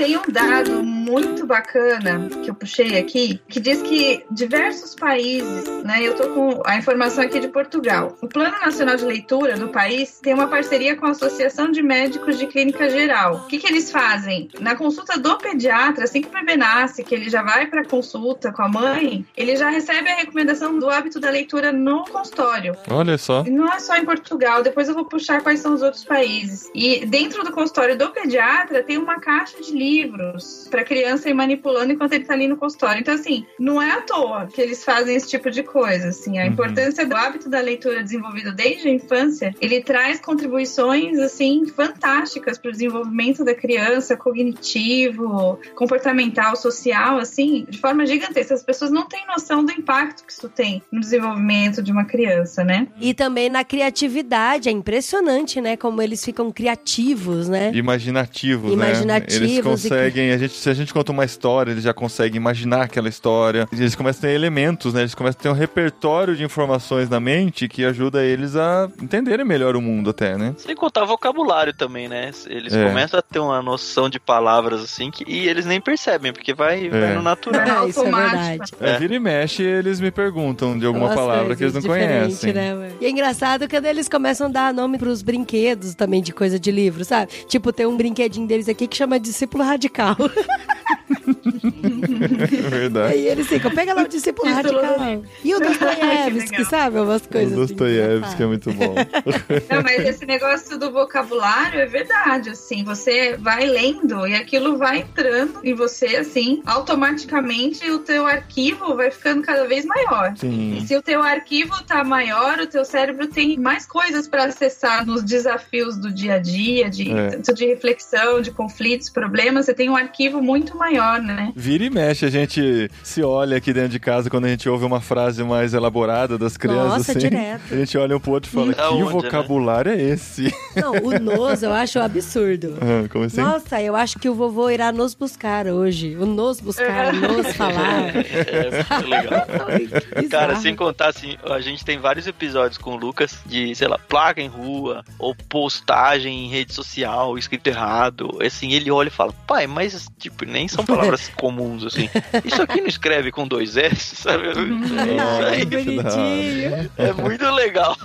Tem um dado muito bacana que eu puxei aqui, que diz que diversos países, né? Eu tô com a informação aqui de Portugal. O Plano Nacional de Leitura do país tem uma parceria com a Associação de Médicos de Clínica Geral. O que, que eles fazem? Na consulta do pediatra, assim que o bebê nasce, que ele já vai para consulta com a mãe, ele já recebe a recomendação do hábito da leitura no consultório. Olha só. E Não é só em Portugal, depois eu vou puxar quais são os outros países. E dentro do consultório do pediatra tem uma caixa de livros para criança ir manipulando enquanto ele tá ali no consultório. Então, assim, não é à toa que eles fazem esse tipo de coisa. Assim, a Uhum. importância do hábito da leitura desenvolvido desde a infância, ele traz contribuições assim fantásticas para o desenvolvimento da criança, cognitivo, comportamental, social, assim, de forma gigantesca. As pessoas não têm noção do impacto que isso tem no desenvolvimento de uma criança, né? E também na criatividade, é impressionante, né? Como eles ficam criativos, né? Imaginativos, Imaginativos né? Eles conseguem, a gente, se a gente conta uma história, eles já conseguem imaginar aquela história. Eles começam a ter elementos, né? Eles começam a ter um repertório de informações na mente que ajuda eles a entenderem melhor o mundo até, né? Sem contar vocabulário também, né? Eles É. começam a ter uma noção de palavras assim que, e eles nem percebem, porque vai, vai no natural. Ah, isso é verdade. É. É. Vira e mexe, eles me perguntam de alguma Umas palavra que eles não conhecem. Né, e é engraçado quando eles começam a dar nome pros brinquedos também de coisa de livro, sabe? Tipo, tem um brinquedinho deles aqui que chama Discípulo Radical. É verdade. Aí eles ficam, pega lá o Discípulo Discípulo Radical. E o Dostoiévski, legal. sabe? Umas O coisas assim, Dostoiévski é muito bom. Não, mas esse negócio do vocabulário é verdade, assim, você vai lendo e aquilo vai entrando em você, assim, automaticamente o teu arquivo vai ficando cada vez maior. Sim. Se o teu arquivo tá maior, o teu cérebro tem mais coisas para acessar nos desafios do dia a dia, de, É. tanto de reflexão, de conflitos, problemas, você tem um arquivo muito maior né? Vira e mexe, a gente se olha aqui dentro de casa quando a gente ouve uma frase mais elaborada das crianças. Nossa, assim, direto. A gente olha um pro outro e fala: Da que onde, né?" vocabulário é esse? Não, o nos eu acho absurdo. Ah, Como assim? Nossa, eu acho que o vovô irá nos buscar hoje. O nos buscar, nos falar. É muito legal. Cara, sem contar assim, a gente tem vários episódios com o Lucas de, sei lá, placa em rua, ou postagem em rede social, escrito errado. Assim, ele olha e fala, pai, mas, tipo, nem são palavras comuns, assim. Isso aqui não escreve com dois S, sabe? É isso Ai, aí. que bonitinho. É muito legal.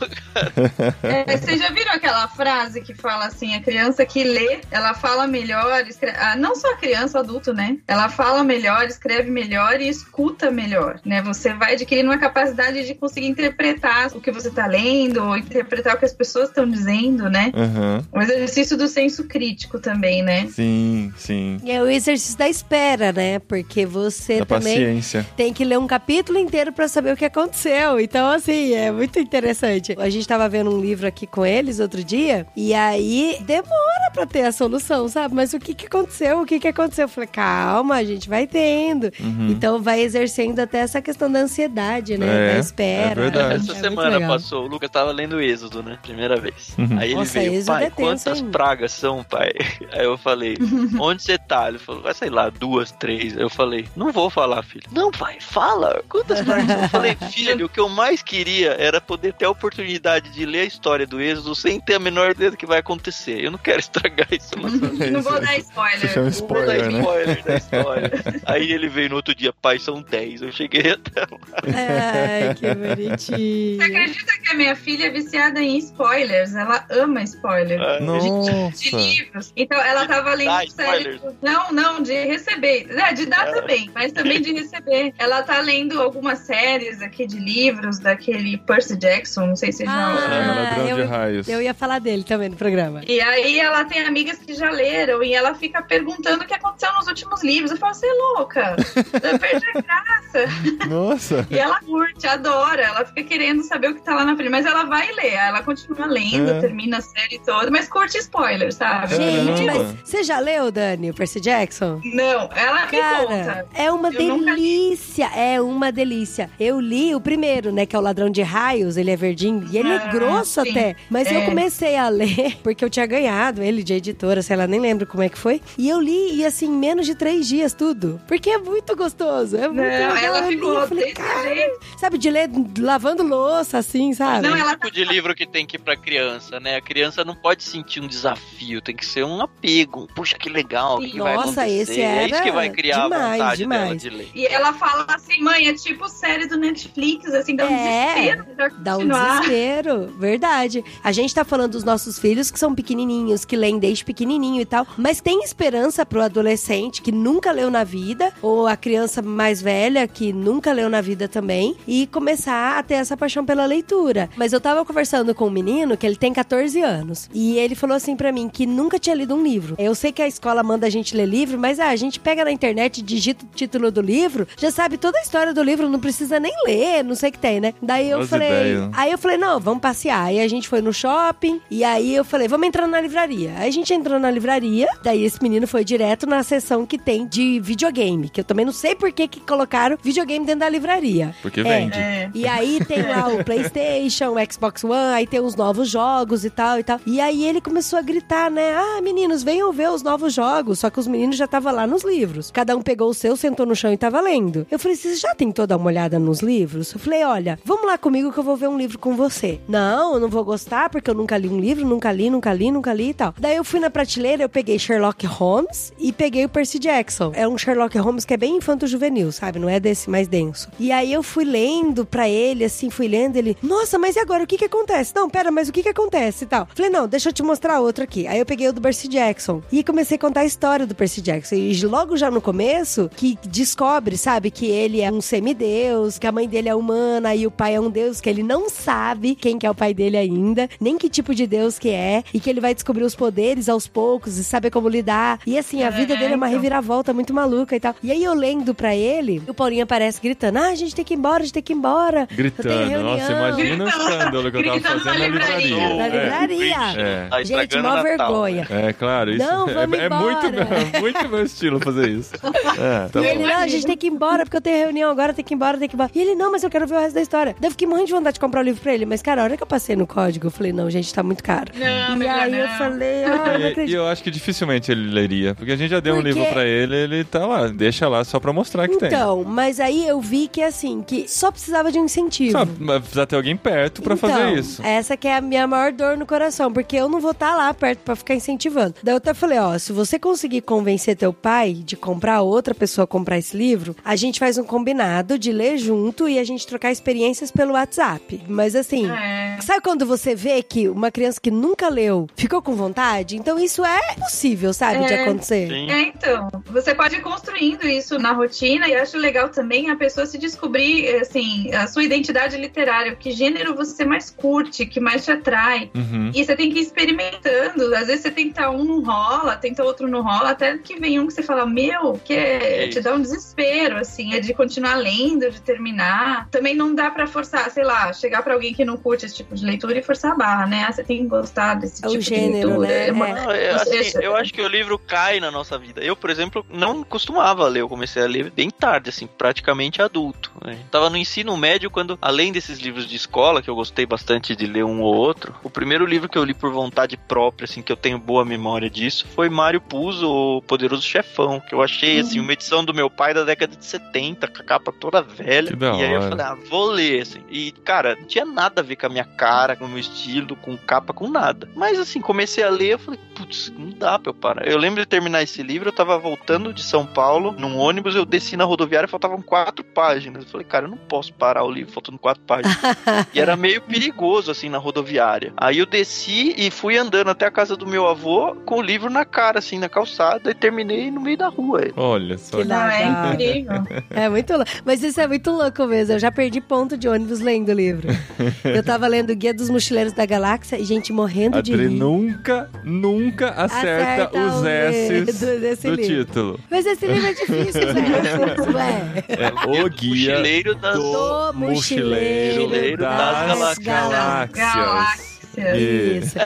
É, vocês já viram aquela frase que fala assim: a criança que lê, ela fala melhor, escreve... ah, não só a criança, o adulto, né? Ela fala melhor, escreve melhor e escuta melhor, né? Você vai adquirindo uma capacidade de conseguir interpretar o que você tá lendo, ou interpretar o que as pessoas estão dizendo, né? Aham. O exercício do senso crítico também, né? Sim, sim. E é o exercício da espera, né? Porque você Da também paciência. tem que ler um capítulo inteiro pra saber o que aconteceu. Então, assim, é muito interessante. A gente tava vendo um livro aqui com eles outro dia, e aí demora pra ter a solução, sabe? Mas o que que aconteceu? O que que aconteceu? Eu falei, calma, a gente vai tendo. Uhum. Então, vai exercendo até essa questão da ansiedade, né? É, da espera. é verdade. Essa É semana passou, o Lucas tava lendo Êxodo, né? Primeira vez. Uhum. Aí ele Nossa, veio, pai, é tenso, quantas hein?" pragas são, pai? Aí eu falei, onde você tá? Ele falou, vai sei lá, duas, três. Eu falei, não vou falar, filho. Não, pai, fala. Quantas são? Eu falei, filho, o que eu mais queria era poder ter a oportunidade de ler a história do Êxodo sem ter a menor ideia do que vai acontecer. Eu não quero estragar isso na sua vida. Não vou dar spoiler. chama Não vou dar spoiler, né? spoiler da história. Aí ele veio no outro dia, pai, são 10. Eu cheguei até lá. Ai, que bonitinho. Você acredita que a minha filha é viciada em spoilers? Ela ama spoiler. Ah, De Nossa. livros. Então, ela tava lendo Dar série. Spoilers. Não, não, de receber. É, de dar É. também, mas também de receber. Ela tá lendo algumas séries aqui de livros daquele Percy Jackson, não sei se vocês já Ah, ouviram. ladrão eu, de raios. eu ia falar dele também no programa. E aí ela tem amigas que já leram e ela fica perguntando o que aconteceu nos últimos livros. Eu falo, você é louca? Eu perdi a graça. Nossa. E ela curte, adora, ela fica querendo saber o que tá lá na frente, mas ela vai ler, ela continua lendo, É. termina a série toda, mas curte spoiler, sabe? Gente, mas você já leu, Dani, o Percy Jackson? Não, ela me Cara, conta. é uma Eu nunca delícia, é uma delícia. Eu li o primeiro, né, que é o Ladrão de Raios, ele é verdinho, e ele é Ah, grosso sim. até. Mas eu É. comecei a ler, porque eu tinha ganhado ele de editora, sei lá, nem lembro como é que foi. E eu li, e assim, menos de três dias tudo. Porque é muito gostoso, é muito Não, legal. ela Eu ficou eu falei, cara, sabe, de ler lavando louça, assim, sabe? Não, ela tipo de livro que tem que ir pra criança, né? A criança não pode sentir um desafio, tem que ser um apego. Puxa, que legal, o que, que vai Nossa, acontecer? esse é isso era que vai criar demais, a vontade dela demais. de ler. E ela fala assim, mãe, é tipo série do Netflix, assim, dá um É, desespero Dá um desespero, verdade. A gente tá falando dos nossos filhos que são pequenininhos, que leem desde pequenininho e tal, mas tem esperança pro adolescente que nunca leu na vida, ou a criança mais velha que nunca leu na vida também, e começar a ter essa paixão pela leitura. Mas eu tava conversando com um menino que ele tem 14 anos, e ele falou assim pra mim que nunca tinha lido um livro. Eu sei que a escola manda a gente ler livro, mas ah, a gente pega na internet, digita o título do livro, já sabe toda a história do livro, não precisa nem ler, não sei o que tem, né? Daí eu As falei, ideias. Aí eu falei, não, vamos passear. Aí a gente foi no shopping, e aí eu falei, vamos entrar na livraria. Aí a gente entrou na livraria, daí esse menino foi direto na seção que tem de videogame, que eu também não sei por que, que colocaram videogame dentro da livraria. Porque É. vende. É. E aí tem lá o PlayStation, o Xbox One, aí tem os novos jogos e tal e tal. E aí ele começou a gritar, né? Ah, meninos, venham ver os novos jogos. Só que os meninos já estavam lá nos livros. Cada um pegou o seu, sentou no chão e tava lendo. Eu falei, você já tentou dar uma olhada nos livros? Eu falei, olha, vamos lá comigo que eu vou ver um livro com você. Não, eu não vou gostar porque eu nunca li um livro, nunca li, nunca li, nunca li e tal. Daí eu fui na prateleira, eu peguei Sherlock Holmes e peguei o Percy Jackson. É um Sherlock Holmes que é bem infanto-juvenil, sabe? Não é desse mais denso. E aí eu fui lendo pra ele, assim, fui lendo ele. Nossa, mas e agora? O que que acontece? Não, pera, mas o que que acontece e tal? Falei, não, deixa eu te mostrar outro aqui. Aí eu peguei o do Percy Jackson e comecei a contar a história do Percy Jackson. E logo já no começo, que descobre, sabe, que ele é um semideus, que a mãe dele é humana e o pai é um deus, que ele não sabe quem que é o pai dele ainda, nem que tipo de deus que é, e que ele vai descobrir os poderes aos poucos e saber como lidar. E assim, a vida É, dele é uma então. reviravolta muito maluca e tal. E aí eu lendo pra ele, o Paulinho aparece gritando: Ah, a gente tem que ir embora, a gente tem que ir embora. Gritando. Nossa, imagina o escândalo que eu tava Gritando fazendo na livraria. Na É. livraria. É. Tá Gente, mó Natal, vergonha. né? É, claro. Isso Não, é, vamos é muito, embora. muito meu estilo fazer isso. É, tá e ele, não, a gente tem que ir embora, porque eu tenho reunião agora, tem que ir embora, tem que ir embora. E ele, não, mas eu quero ver o resto da história. Daí eu fiquei morrendo de vontade de comprar o livro pra ele. Mas, cara, a hora que eu passei no código, eu falei, não, gente, tá muito caro. Não, e aí eu não. falei, ah, não E, e acredito. eu acho que dificilmente ele leria, porque a gente já deu um Porque- livro pra ele, ele tá lá, deixa lá só pra mostrar que tem. Então, mas aí eu vi que, assim, que só precisava de um incentivo. Mas precisa ter alguém perto pra Então, fazer isso. Essa que é a minha maior dor no coração, porque eu não vou estar lá perto pra ficar incentivando. Daí eu até falei, ó, se você conseguir convencer teu pai de comprar outra pessoa a comprar esse livro, a gente faz um combinado de ler junto e a gente trocar experiências pelo WhatsApp. Mas assim, É. sabe quando você vê que uma criança que nunca leu ficou com vontade? Então isso é possível, sabe, de É. acontecer. Sim. É, então, você pode ir construindo isso na rotina e eu acho legal também a pessoa se descobrir, assim, a sua identidade literária, que gênero você mais curte, que mais te atrai. Uhum. E você tem que ir experimentando. Às vezes você tenta um, não rola, tenta outro, não rola, até que vem um que você fala, meu, que é, É te dá um desespero, assim, é de continuar lendo, de terminar. Também não dá pra forçar, sei lá, chegar pra alguém que não curte esse tipo de leitura e forçar a barra, né? Ah, você tem que gostar desse É tipo gênero, de leitura. né? uma- É. Não, é, assim, eu acho que o livro cai na nossa vida. Eu, por exemplo, não costumava ler. Eu comecei a ler bem tarde, assim, praticamente adulto. Né? Tava no ensino médio quando, além desses livros de escola, que eu gostei bastante de ler um ou outro, o primeiro livro que eu li por vontade própria, assim, que eu tenho boa memória disso, foi Mário Puzo, o Poderoso Chefão, que eu achei, assim, uma edição do meu pai da década de 70, com a capa toda velha. Que da e aí eu falei, ah, vou ler, assim. E, cara, não tinha nada a ver com a minha cara, com o meu estilo, com capa, com nada. Mas, assim, comecei a ler, eu falei, putz, não dá pra eu parar. Eu lembro de terminar esse livro, eu tava voltando de São Paulo, num ônibus, eu desci na rodoviária, faltavam quatro páginas. Eu falei, cara, eu não posso parar o livro, faltando quatro páginas. e era meio perigoso, assim, na rodoviária. Aí eu desci e fui andando até a casa do meu avô, com o livro na cara, assim, na calçada, e terminei no meio da rua. Olha só. Que Não, é incrível. É muito louco. Mas isso é muito louco mesmo. Eu já perdi ponto de ônibus lendo o livro. Eu tava lendo o Guia dos Mochileiros da Galáxia e gente morrendo de Adri rir. nunca, nunca acerta, Acerta os S's desse do livro. título. Mas esse livro é difícil, velho. Ué. É o guia Mochileiro das... Do mochileiro Mochileiro das, das galáxias. Galáxias. E- Isso.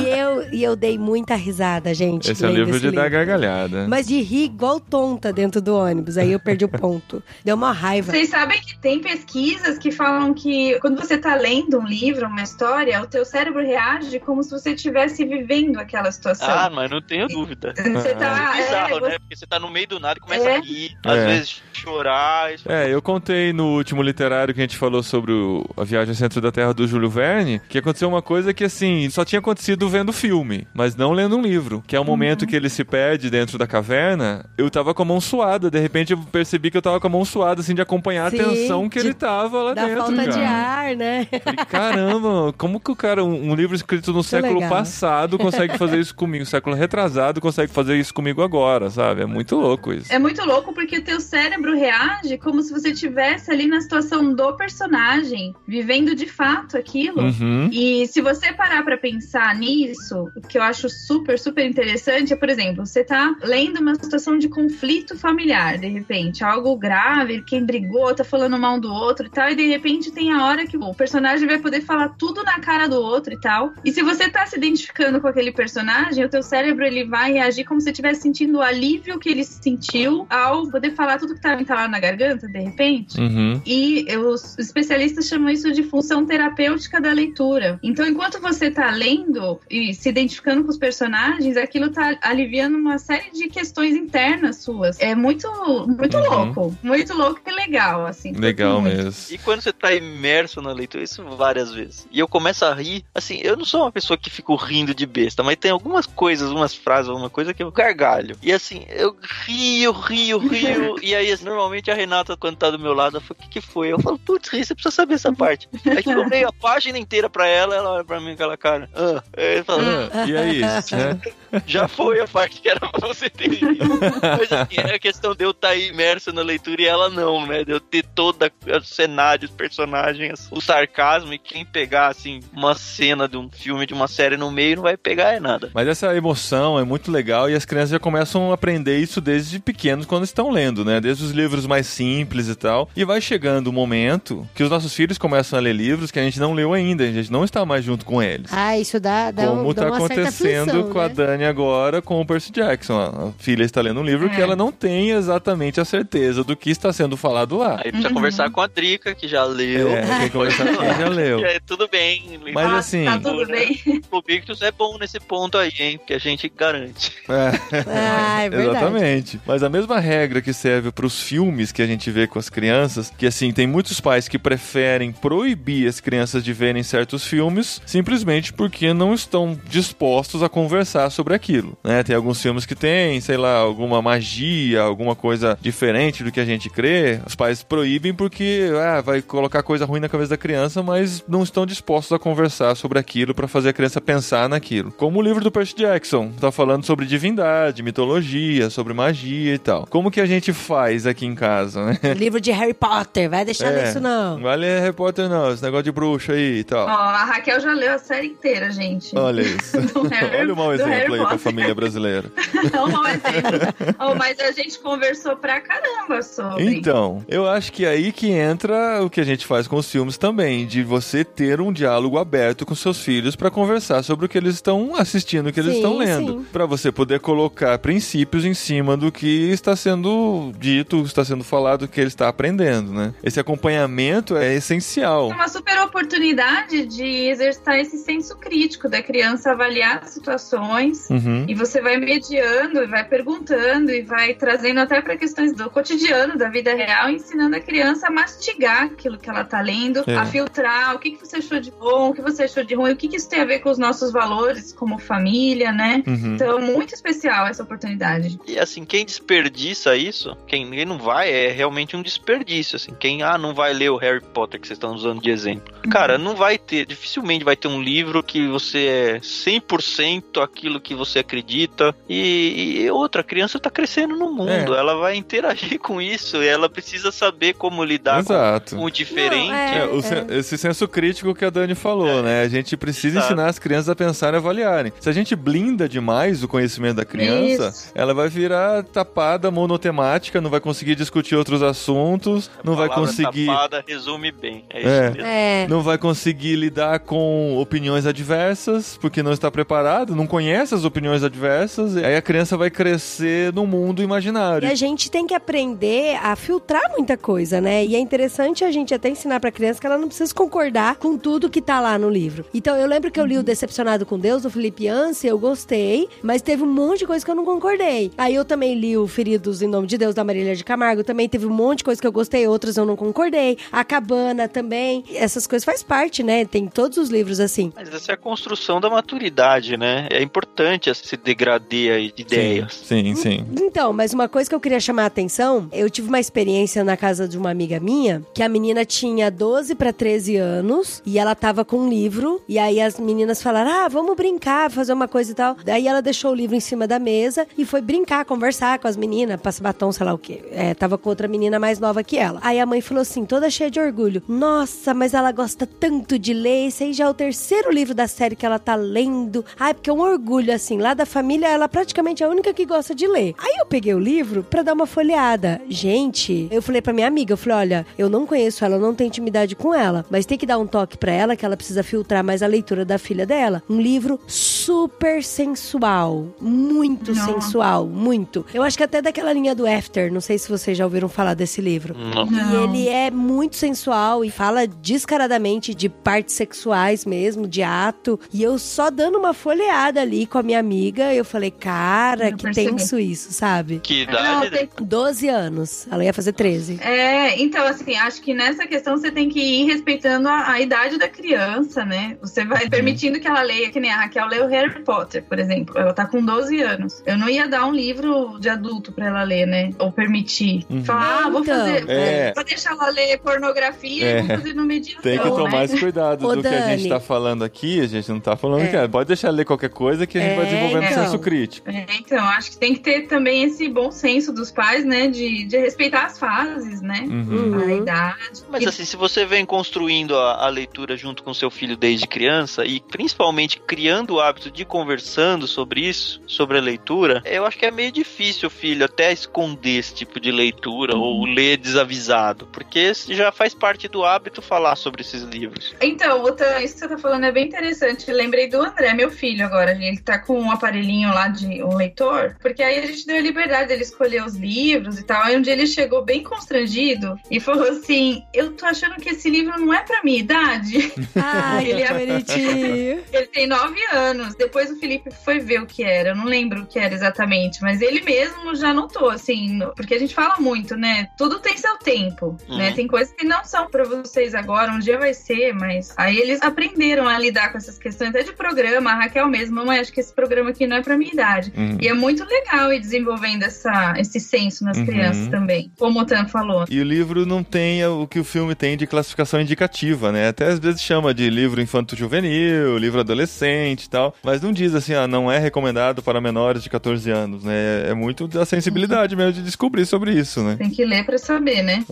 E eu, e eu dei muita risada, gente. Esse é o livro de dar gargalhada. Mas de rir igual tonta dentro do ônibus. Aí eu perdi o ponto. Deu uma raiva. Vocês sabem que tem pesquisas que falam que quando você tá lendo um livro, uma história, o teu cérebro reage como se você estivesse vivendo aquela situação. Ah, mas não tenho dúvida. você tá. É bizarro, é, né? Porque você tá no meio do nada e começa É. a rir, às É. vezes chorar. Isso... É, eu contei no último literário que a gente falou sobre o- a viagem ao centro da Terra do Júlio Verne, que aconteceu uma coisa que, assim, só tinha acontecido vendo filme, mas não lendo um livro. Que é o momento que ele se perde dentro da caverna, eu tava com a mão suada. De repente eu percebi que eu tava com a mão suada, assim, de acompanhar Sim, a tensão que de- ele tava lá Da dentro, falta cara. de ar, né? Falei, caramba, como que o cara, um, um livro escrito no século legal. passado, consegue fazer isso comigo? século retrasado consegue fazer isso comigo agora, sabe? É muito louco isso. É muito louco porque o teu cérebro reage como se você estivesse ali na situação do personagem, vivendo de fato aquilo. Uhum. E se você parar pra pensar nisso, o que eu acho super, super interessante é, por exemplo, você tá lendo uma situação de conflito familiar, de repente, algo grave, quem brigou, tá falando mal do outro e tal, e de repente tem a hora que o personagem vai poder falar tudo na cara do outro e tal. E se você tá se identificando com aquele personagem, o teu cérebro ele vai reagir como se estivesse sentindo o alívio que ele sentiu ao poder falar tudo que tá entalado na garganta, de repente. Uhum. E os especialistas chamam isso de função terapêutica da leitura. Então, enquanto você tá lendo e se identificando com os personagens, aquilo tá aliviando uma série de questões internas suas. É muito, muito Uhum. louco. Muito louco e legal, assim. Legal Muito. mesmo. E quando você tá imerso na leitura, isso várias vezes. E eu começo a rir, assim, eu não sou uma pessoa que fico rindo de besta, mas tem algumas coisas, umas frases, alguma coisa que eu gargalho. E assim, eu rio, rio, rio. e aí, assim, normalmente a Renata, quando tá do meu lado, ela fala, o que que foi? Eu falo, putz, você precisa saber essa parte. Aí eu leio a página inteira pra ela, ela olha pra mim com aquela cara. Ah. Aí eu falo, Ah, e aí, né? já foi a parte que era pra você ter lido. Mas assim, é a questão de eu estar imerso na leitura e ela não, né? De eu ter toda o cenário, os personagens, o sarcasmo e quem pegar, assim, uma cena de um filme, de uma série no meio, não vai pegar é nada. Mas essa emoção é muito legal e as crianças já começam a aprender isso desde pequenos quando estão lendo, né? Desde os livros mais simples e tal. E vai chegando o momento que os nossos filhos começam a ler livros que a gente não leu ainda, a gente não está mais junto com eles. Ah, isso dá, dá, Como um, dá tá acontecendo aflição, com a né? Dani agora com o Percy Jackson. A filha está lendo um livro que É. ela não tem exatamente a certeza do que está sendo falado lá. Aí precisa Uhum. conversar com a Drica, que já leu. É, tem que conversar com quem já leu. Aí, tudo bem. Mas Ah, assim- Tá tudo bem. O Victus é bom nesse ponto aí, hein? Que a gente garante. É. Ah, é verdade. Exatamente. Mas a mesma regra que serve para os filmes que a gente vê com as crianças, que assim, tem muitos pais que preferem proibir as crianças de verem certos filmes simplesmente porque não estão dispostos a conversar sobre aquilo, né? Tem alguns filmes que tem, sei lá, alguma magia, alguma coisa diferente do que a gente crê. Os pais proíbem porque ah, vai colocar coisa ruim na cabeça da criança, mas não estão dispostos a conversar sobre aquilo para fazer a criança pensar naquilo. Como o livro do Percy Jackson, tá falando sobre divindade, mitologia, sobre magia e tal. Como que a gente faz aqui em casa, né? Livro de Harry Potter, vai deixar É. isso não. Não vai ler Harry Potter não, esse negócio de bruxa aí e Ó, tal. a Raquel já leu a série inteira, gente. Olha isso. Harry- Olha o mau exemplo aí pra família brasileira. É um mau exemplo. Oh, mas a gente conversou pra caramba sobre. Então, eu acho que é aí que entra o que a gente faz com os filmes também, de você ter um diálogo aberto com seus filhos pra conversar sobre o que eles estão assistindo, o que eles Sim, estão lendo. Pra você poder colocar princípios em cima do que está sendo dito, está sendo falado, o que ele está aprendendo, né? Esse acompanhamento é essencial. É uma super oportunidade de exercitar esse senso crítico da criança avaliar situações. Uhum. E você vai mediando, e vai perguntando, e vai trazendo até para questões do cotidiano, da vida real, ensinando a criança a mastigar aquilo que ela tá lendo, É. a filtrar o que, que você achou de bom, o que você achou de ruim, o que, que isso tem a ver com os nossos valores como família, né? Uhum. Então, muito especial essa oportunidade. E assim, quem desperdiça isso, quem, quem não vai, é realmente um desperdício. Assim, quem ah, não vai ler o Harry Potter que vocês estão usando de exemplo. Cara, não vai ter, dificilmente vai ter um livro que você é 100% aquilo que você acredita. E, e outra, a criança tá crescendo no mundo, É. ela vai interagir com isso e ela precisa saber como lidar com, Exato. com o diferente. Não, é. É, o esse senso crítico que a Dani falou, né? A gente precisa Exato. ensinar as crianças a pensar e avaliarem. Se a gente blinda demais o conhecimento da criança, Isso. ela vai virar tapada, monotemática, não vai conseguir discutir outros assuntos, não vai conseguir. tapada resume bem. É, É. isso mesmo. É. Não vai conseguir lidar com opiniões adversas, porque não está preparado, não conhece as opiniões adversas, e aí a criança vai crescer num mundo E imaginário. a gente tem que aprender a filtrar muita coisa, né? E é interessante a gente até ensinar pra criança que ela não precisa concordar com tudo que tá lá no livro. Então, eu lembro que eu li o Decepcionado com Deus, do Felipe Yance, eu gostei, mas teve um monte de coisa que eu não concordei. Aí eu também li o Feridos em Nome de Deus, da Marília de Camargo, também teve um monte de coisa que eu gostei, outras eu não concordei. A Cabana também. Essas coisas faz parte, né? Tem todos os livros assim. Mas essa é a construção da maturidade, né? É importante esse degradê aí de ideias. Sim, sim. Então, mas uma coisa que eu queria chamar a atenção, eu tive uma experiência na casa de uma amiga minha, que a menina tinha 12 para 13 anos e ela tava com um livro, e aí as meninas falaram: "Ah, vamos brincar, fazer uma coisa e tal". Daí ela deixou o livro em cima da mesa e foi brincar, conversar com as meninas, passar batom, sei lá o quê. É, tava com outra menina mais nova que ela. Aí a mãe falou assim, toda cheia de orgulho: "Nossa, mas ela gosta tanto de ler, esse aí já é o terceiro livro da série que ela tá lendo". Ai, porque é um orgulho assim, lá da família ela praticamente é a única que gosta de ler. Aí eu peguei o livro pra dar uma folheada. Gente, eu falei pra minha amiga, eu falei, olha, eu não conheço ela, eu não tenho intimidade com ela, mas tem que dar um toque pra ela que ela precisa filtrar mais a leitura da filha dela. Um livro super sensual, muito Não. sensual, muito. Eu acho que até daquela linha do After, não sei se vocês já ouviram falar desse livro. Não. E ele é muito sensual e fala descaradamente de partes sexuais mesmo, de ato. E eu só dando uma folheada ali com a minha amiga, eu falei, cara, Eu que percebi. tenso isso, sabe? Que Não, idade? tem- 12 anos. Ela ia fazer 13. É, então, assim, acho que nessa questão você tem que ir respeitando a, a idade da criança, né? Você vai permitindo que ela leia, que nem a Raquel leu Harry Potter, por exemplo. Ela tá com 12 anos. Eu não ia dar um livro de adulto pra ela ler, né? Ou permitir. Uhum. Falar, ah, vou Então, fazer. é. Vou deixar ela ler pornografia É. e vou fazer no mediação. Tem que tomar né? esse cuidado Ô, do que a gente Dani. tá falando aqui. A gente não tá falando É. que é. Pode deixar ler qualquer coisa que a gente vai É, desenvolvendo então. senso crítico. É, então, acho que tem que ter também esse bom senso dos pais, né? De, de respeitar as fases né? Uhum. A idade. Mas E- assim, se você vem construindo a, a leitura junto com seu filho desde criança e principalmente criando o hábito de conversando sobre isso, sobre a leitura, eu acho que é meio difícil o filho até esconder esse tipo de leitura ou ler desavisado, porque já faz parte do hábito falar sobre esses livros. Então, Otan, isso você tá falando é bem interessante. Eu lembrei do André, meu filho, agora. Ele tá com um aparelhinho lá de um leitor, porque aí a gente deu a liberdade dele escolher os livros e tal. Aí um dia ele chegou bem constrangido e falou assim: Eu tô achando que esse livro não é pra minha idade. Ai, Ele é- bonitinho. Ele tem nove anos. Depois o Felipe foi ver o que era. Eu não lembro o que era exatamente, mas ele mesmo já notou, assim, porque a gente fala muito, né? Tudo tem seu tempo, né? Uhum. Tem coisas que não são pra vocês agora, um dia vai ser, mas aí eles aprenderam a lidar com essas questões, até de programa. A Raquel mesmo, mamãe, acho que esse programa aqui não é pra minha idade. Uhum. E é muito legal ir desenvolvendo essa, esse senso nas Uhum. crianças também, como o Tan falou. E o livro não tem o que o filme tem de classificação indicativa, né? Até às vezes chama de livro infanto-juvenil, livro adolescente e tal, mas não diz assim, ah, não é recomendado para menores de 14 anos, né? É muito da sensibilidade mesmo de descobrir sobre isso, né? Tem que ler pra saber, né?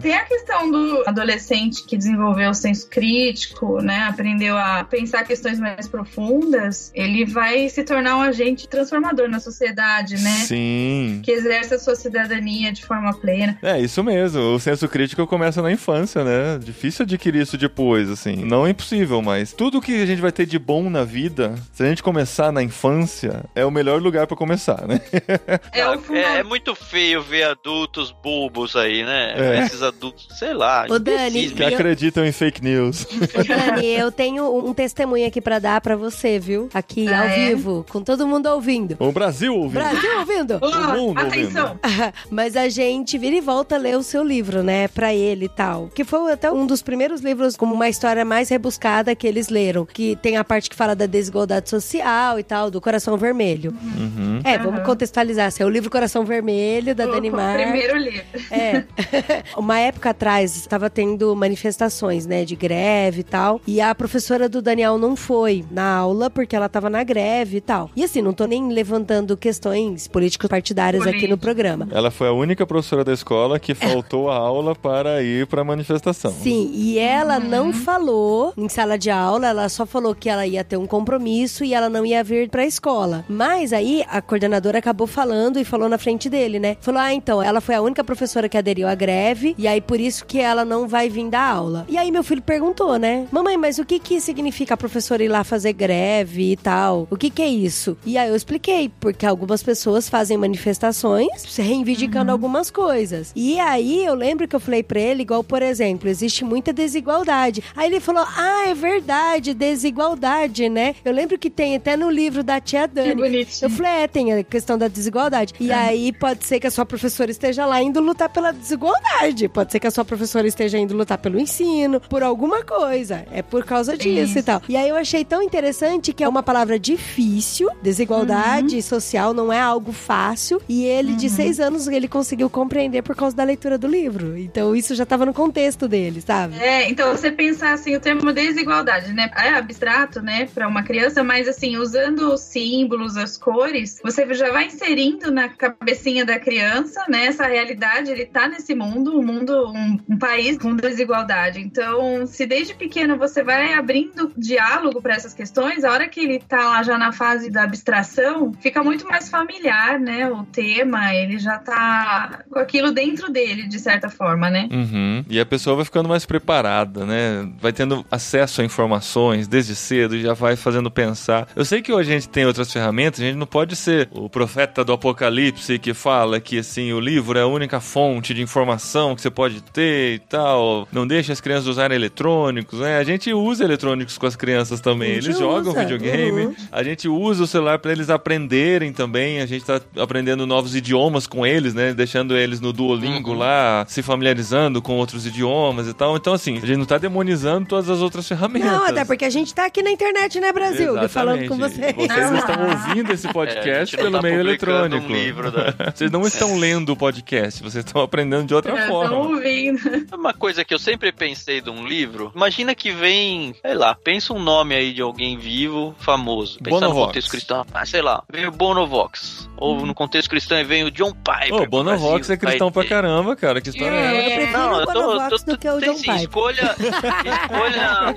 Tem a questão do adolescente que desenvolveu o senso crítico, né? Aprendeu a pensar questões mais profundas. Ele vai se tornar um agente transformador na sociedade, né? Sim. Que exerce a sua cidadania de forma plena. É, isso mesmo. O senso crítico começa na infância, né? Difícil adquirir isso depois, assim. Não é impossível, mas tudo que a gente vai ter de bom na vida, se a gente começar na infância, é o melhor lugar pra começar, né? É o É, é fundamento. muito feio ver adultos bobos aí, né? É. Esses adultos, sei lá, Ô, Dani, Que Eu- acreditam em fake news. Ô, Dani, eu tenho um testemunho aqui pra dar pra você, viu? Aqui, Ah, ao é? vivo, com todo mundo ouvindo. O Brasil ouvindo. Brasil ouvindo? Todo mundo atenção! Mas a gente vira e volta a ler o seu livro, né? Pra ele e tal. Que foi até um dos primeiros livros com uma história mais rebuscada que eles leram. Que tem a parte que fala da desigualdade social e tal, do Coração Vermelho. Uhum. É, vamos Aham. contextualizar. Esse é o livro Coração Vermelho, da O- Dani o Mar. primeiro livro. É. Uma época atrás, estava tendo manifestações, né, de greve e tal. E a professora do Daniel não foi na aula porque ela estava na greve e tal. E assim, não tô nem levantando questões políticos partidárias aqui no programa. Ela foi a única professora da escola que faltou a aula para ir pra manifestação. Sim, e ela Uhum. não falou em sala de aula, ela só falou que ela ia ter um compromisso e ela não ia vir pra escola. Mas aí a coordenadora acabou falando e falou na frente dele, né? Falou: "Ah, então, ela foi a única professora que aderiu à greve e aí por isso que ela não vai vir dar aula". E aí meu filho perguntou, né? "Mamãe, mas o que que significa a professora ir lá fazer greve e tal? O que que é isso?". E aí eu expliquei, porque algumas pessoas fazem manifestações reivindicando algumas coisas. E aí eu lembro que eu falei pra ele, igual, por exemplo, existe muita desigualdade. Aí ele falou: Ah, é verdade, desigualdade, né? Eu lembro que tem até no livro da tia Que Dani. Eu bonitinho. falei, é, tem a questão da desigualdade. E aí pode ser que a sua professora esteja lá indo lutar pela desigualdade. Pode ser que a sua professora esteja indo lutar pelo ensino, por alguma coisa. É por causa disso Isso. e tal. E aí eu achei tão interessante que é uma palavra difícil, desigualdade social não é algo fácil. E ele, de seis anos, ele conseguiu compreender por causa da leitura do livro. Então isso já tava no contexto dele, sabe? É, então você pensar assim, o termo desigualdade, né? É abstrato, né, para uma criança, mas assim, usando os símbolos, as cores, você já vai inserindo na cabecinha da criança, né, essa realidade, ele tá nesse mundo, um mundo, um, um país com desigualdade. Então, se desde pequeno você vai abrindo diálogo para essas questões, a hora que ele tá lá já na fase da abstração, fica muito mais familiar, né, o tema, ele já tá com aquilo dentro dele, de certa forma, né? Uhum. E a pessoa vai ficando mais preparada, né? Vai tendo acesso a informações desde cedo e já vai fazendo pensar. Eu sei que hoje a gente tem outras ferramentas, a gente não pode ser o profeta do apocalipse que fala que assim o livro é a única fonte de informação que você pode ter e tal. Não deixa as crianças usarem eletrônicos, né? A gente usa eletrônicos com as crianças também. Eles jogam usa, videogame. uhum. A gente usa o celular para eles aprenderem também. A gente tá aprendendo novos idiomas com eles, né? Deixando eles no Duolingo Uhum. lá, se familiarizando com outros idiomas e tal. Então, assim, a gente não tá demonizando todas as outras ferramentas. Não, até porque a gente tá aqui na internet, né, Brasil? Exatamente. Falando com vocês. Vocês Ah. estão ouvindo esse É, podcast não pelo tá meio eletrônico. Um livro da... Vocês não estão lendo o podcast, vocês estão aprendendo de outra É, forma. Estão ouvindo. Uma coisa que eu sempre pensei de um livro, imagina que vem, sei lá, pensa um nome aí de alguém vivo, famoso. Pensa no Bonovox. contexto cristão, ah, sei lá, vem o Bonovox. Ou no contexto cristão vem o John Piper. Ô, do Bonovox Brasil, é cristão pra caramba, cara. Que história é, Eu essa? prefiro Não, o eu tô, tô, do que o tem John Piper. escolha, escolha,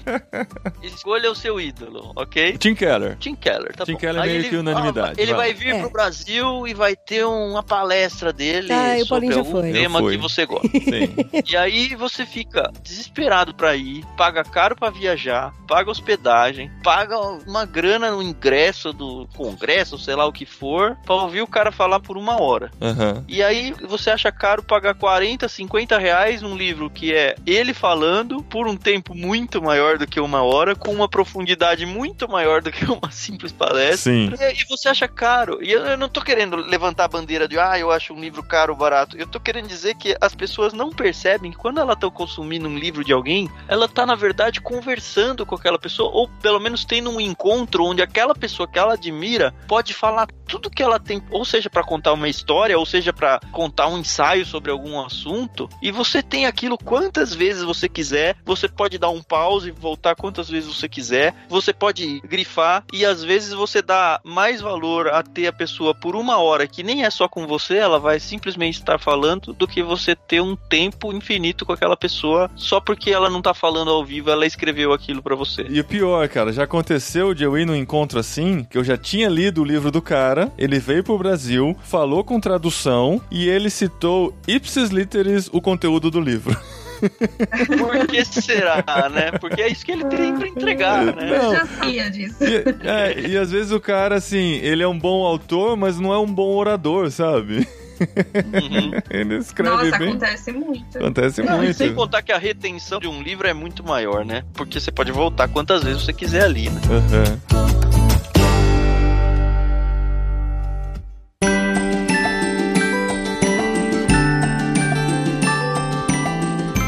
escolha o seu ídolo, ok? Tim Keller. Tim Keller, tá Tim bom. Keller Aí meio ele- que unanimidade, ah, Ele vai. vai vir É. pro Brasil e vai ter uma palestra dele Ah, o sobre algum foi. tema Eu que você gosta. Sim. E aí você fica desesperado pra ir, paga caro pra viajar, paga hospedagem, paga uma grana no ingresso do congresso, sei lá o que for, pra ouvir o cara falar por uma hora. Aham. E aí você acha caro pagar 40, 50 reais num livro que é ele falando por um tempo muito maior do que uma hora, com uma profundidade muito maior do que uma simples palestra. Sim. E aí você acha caro. E eu, eu não tô querendo levantar a bandeira de, ah, eu acho um livro caro ou barato. Eu tô querendo dizer que as pessoas não percebem que quando elas estão consumindo um livro de alguém, ela tá, na verdade, conversando com aquela pessoa, ou pelo menos tendo um encontro onde aquela pessoa que ela admira pode falar tudo que ela tem, ou seja, pra contar uma história, ou seja, pra contar um ensaio sobre algum assunto, e você tem aquilo quantas vezes você quiser, você pode dar um pause e voltar quantas vezes você quiser, você pode grifar, e às vezes você dá mais valor a ter a pessoa por uma hora, que nem é só com você, ela vai simplesmente estar falando, do que você ter um tempo infinito com aquela pessoa, só porque ela não tá falando ao vivo, ela escreveu aquilo pra você. E o pior, cara, já aconteceu de eu ir num encontro assim, que eu já tinha lido o livro do cara, ele veio pro Brasil, falou com tradução e ele citou ipsis literis o conteúdo do livro. Por que será, né? Porque é isso que ele tem pra entregar, né? Não. Eu já sabia disso. E, é, e às vezes o cara, assim, ele é um bom autor, mas não é um bom orador, sabe? Uhum. Ele escreve Nossa, bem. acontece muito. Acontece Não, e muito. sem contar que a retenção de um livro é muito maior, né? Porque você pode voltar quantas vezes você quiser ali, né? Aham.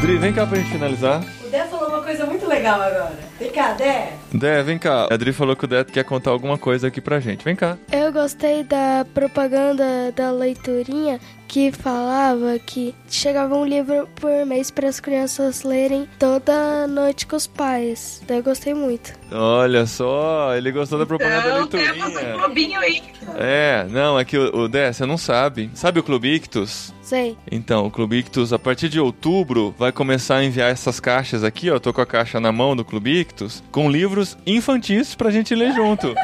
Dri, vem cá pra gente finalizar. O Dé falou uma coisa muito legal agora. Vem cá, Dé. Dé, vem cá. A Adri falou que o Dé quer contar alguma coisa aqui pra gente. Vem cá. Eu gostei da propaganda da leiturinha que falava que chegava um livro por mês para as crianças lerem toda noite com os pais. Daí eu gostei muito. Olha só, ele gostou da propaganda da Então, temos um leiturinha. clubinho aí. É, não, é que o, o Dé, você não sabe. Sabe o Clube Ictus? Sei. Então, o Clube Ictus, a partir de outubro, vai começar a enviar essas caixas aqui, ó. Eu tô com a caixa na mão do Clube Ictus, com livros infantis pra gente ler junto.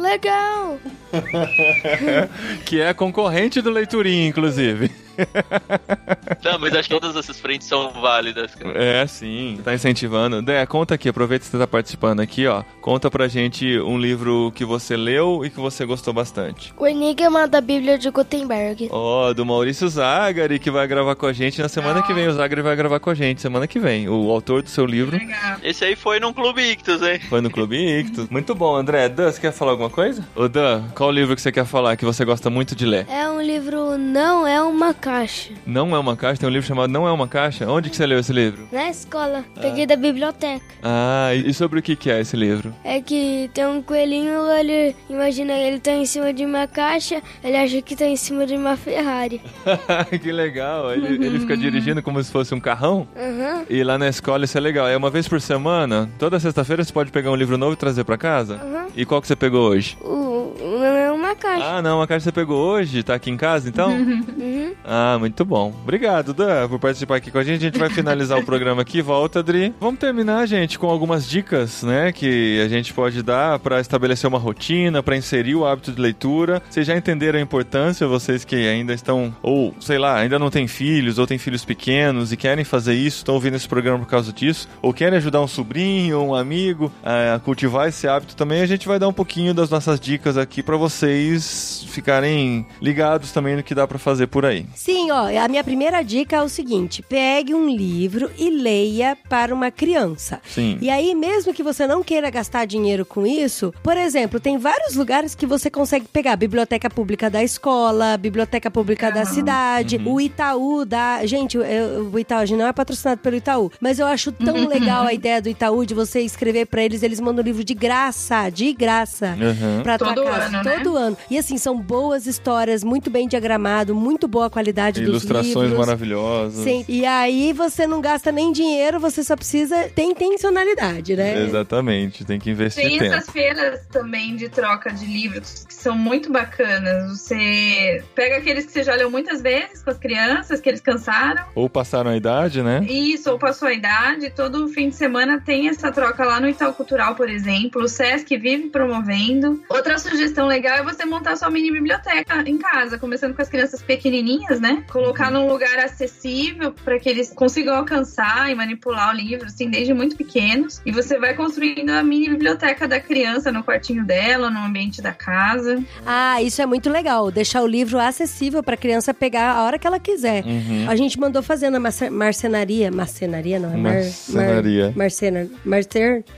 Legal! que é concorrente do Leiturinha, inclusive. Não, mas acho que todas essas frentes são válidas, cara. É, sim. Tá incentivando. Dé, conta aqui, aproveita que você tá participando aqui, ó. Conta pra gente um livro que você leu e que você gostou bastante. O Enigma da Bíblia de Gutenberg. Ó, do Maurício Zagari, que vai gravar com a gente na semana que vem. O Zagari vai gravar com a gente semana que vem. O autor do seu livro Legal. Esse aí foi num Clube Ictus, hein? foi no Clube Ictus. Muito bom, André. Dan, você quer falar alguma coisa? Ô, Dan, qual livro que você quer falar que você gosta muito de ler? É um livro Não é uma caixa. Não é uma caixa? Tem um livro chamado Não é uma caixa? Onde que você leu esse livro? Na escola. Peguei da biblioteca. Ah, e sobre o que que é esse livro? É que tem um coelhinho, ele imagina ele tá em cima de uma caixa, ele acha que tá em cima de uma Ferrari. que legal. Ele, ele fica dirigindo como se fosse um carrão? Aham. E lá na escola isso é legal. É uma vez por semana, toda sexta-feira você pode pegar um livro novo e trazer pra casa? Aham. E qual que você pegou hoje? O, é uma caixa. Ah, não, a caixa você pegou hoje, tá aqui em casa então? Uhum. Ah, muito bom. Obrigado, Dan, por participar aqui com a gente. A gente vai finalizar o programa aqui. Volta, Adri. Vamos terminar, gente, com algumas dicas, né, que a gente pode dar pra estabelecer uma rotina, pra inserir o hábito de leitura. Vocês já entenderam a importância, vocês que ainda estão, ou sei lá, ainda não têm filhos, ou têm filhos pequenos e querem fazer isso, estão ouvindo esse programa por causa disso, ou querem ajudar um sobrinho, um amigo a cultivar esse hábito também, a gente vai dar um pouquinho das nossas dicas aqui pra vocês ficarem ligados também no que dá pra fazer por aí. Sim, ó, a minha primeira dica é o seguinte: pegue um livro e leia para uma criança. Sim. E aí, mesmo que você não queira gastar dinheiro com isso, por exemplo, tem vários lugares que você consegue pegar biblioteca pública da escola, biblioteca pública da cidade, o Itaú da. Gente, eu- o Itaú a gente não é patrocinado pelo Itaú, mas eu acho tão legal a ideia do Itaú de você escrever pra eles, eles mandam livro de graça, de graça. Uhum. Pra tua Todo casa, ano, né? todo ano. E assim, são boas histórias, muito bem diagramado, muito boa qualidade dos Ilustrações livros. maravilhosas. Sim, e aí você não gasta nem dinheiro, você só precisa ter intencionalidade, né? Exatamente, tem que investir Tem tempo. essas feiras também de troca de livros que são muito bacanas. Você pega aqueles que você já leu muitas vezes com as crianças, que eles cansaram. Ou passaram a idade, né? Isso, ou passou a idade. Todo fim de semana tem essa troca lá no Itaú Cultural, por exemplo. O Sesc vive promovendo. Outra sugestão legal é você montar sua mini biblioteca em casa, começando com as crianças pequenininhas, né? Colocar num lugar acessível para que eles consigam alcançar e manipular o livro, assim, desde muito pequenos. E você vai construindo a mini biblioteca da criança no quartinho dela, no ambiente da casa. Ah, isso é muito legal. Deixar o livro acessível pra criança pegar a hora que ela quiser. Uhum. A gente mandou fazer na marce- marcenaria. Marcenaria, não é? Mar- Marcenaria. Mar, marcena,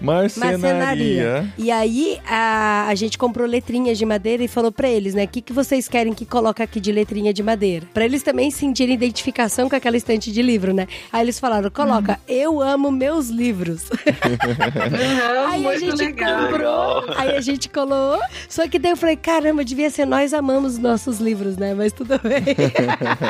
marcer, Marcenaria. E aí a, a gente comprou letrinhas de madeira e falou pra eles, né? O que, que vocês querem que coloque aqui de letrinha de madeira? Pra eles também sentirem identificação com aquela estante de livro, né? Aí eles falaram, coloca, eu amo meus livros. Uhum, Aí a gente legal. comprou, aí a gente colou. Só que daí eu falei, caramba, devia ser nós amamos os nossos livros, né? Mas tudo bem.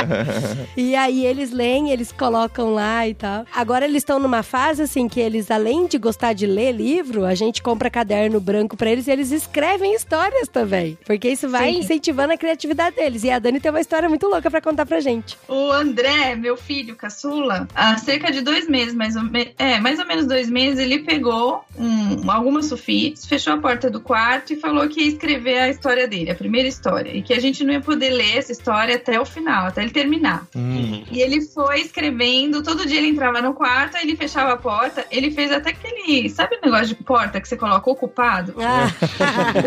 e aí eles leem, eles colocam lá e tal. Agora eles estão numa fase assim que eles, além de gostar de ler livro, a gente compra caderno branco pra eles e eles escrevem histórias também. Porque isso vai Sim. incentivando a criatividade deles. E a Dani tem uma história muito louca pra contar pra gente. O André, meu filho, caçula, há cerca de dois meses, mais ou, me- é, mais ou menos dois meses, ele pegou um- algumas sulfites, fechou a porta do quarto e falou que ia escrever a história dele, a primeira história. E que a gente não ia poder ler essa história até o final, até ele terminar. Hum. E ele foi escrevendo, todo dia ele entrava no quarto, aí ele fechava a porta, ele fez até aquele. Sabe o negócio de porta que você coloca ocupado? Ah.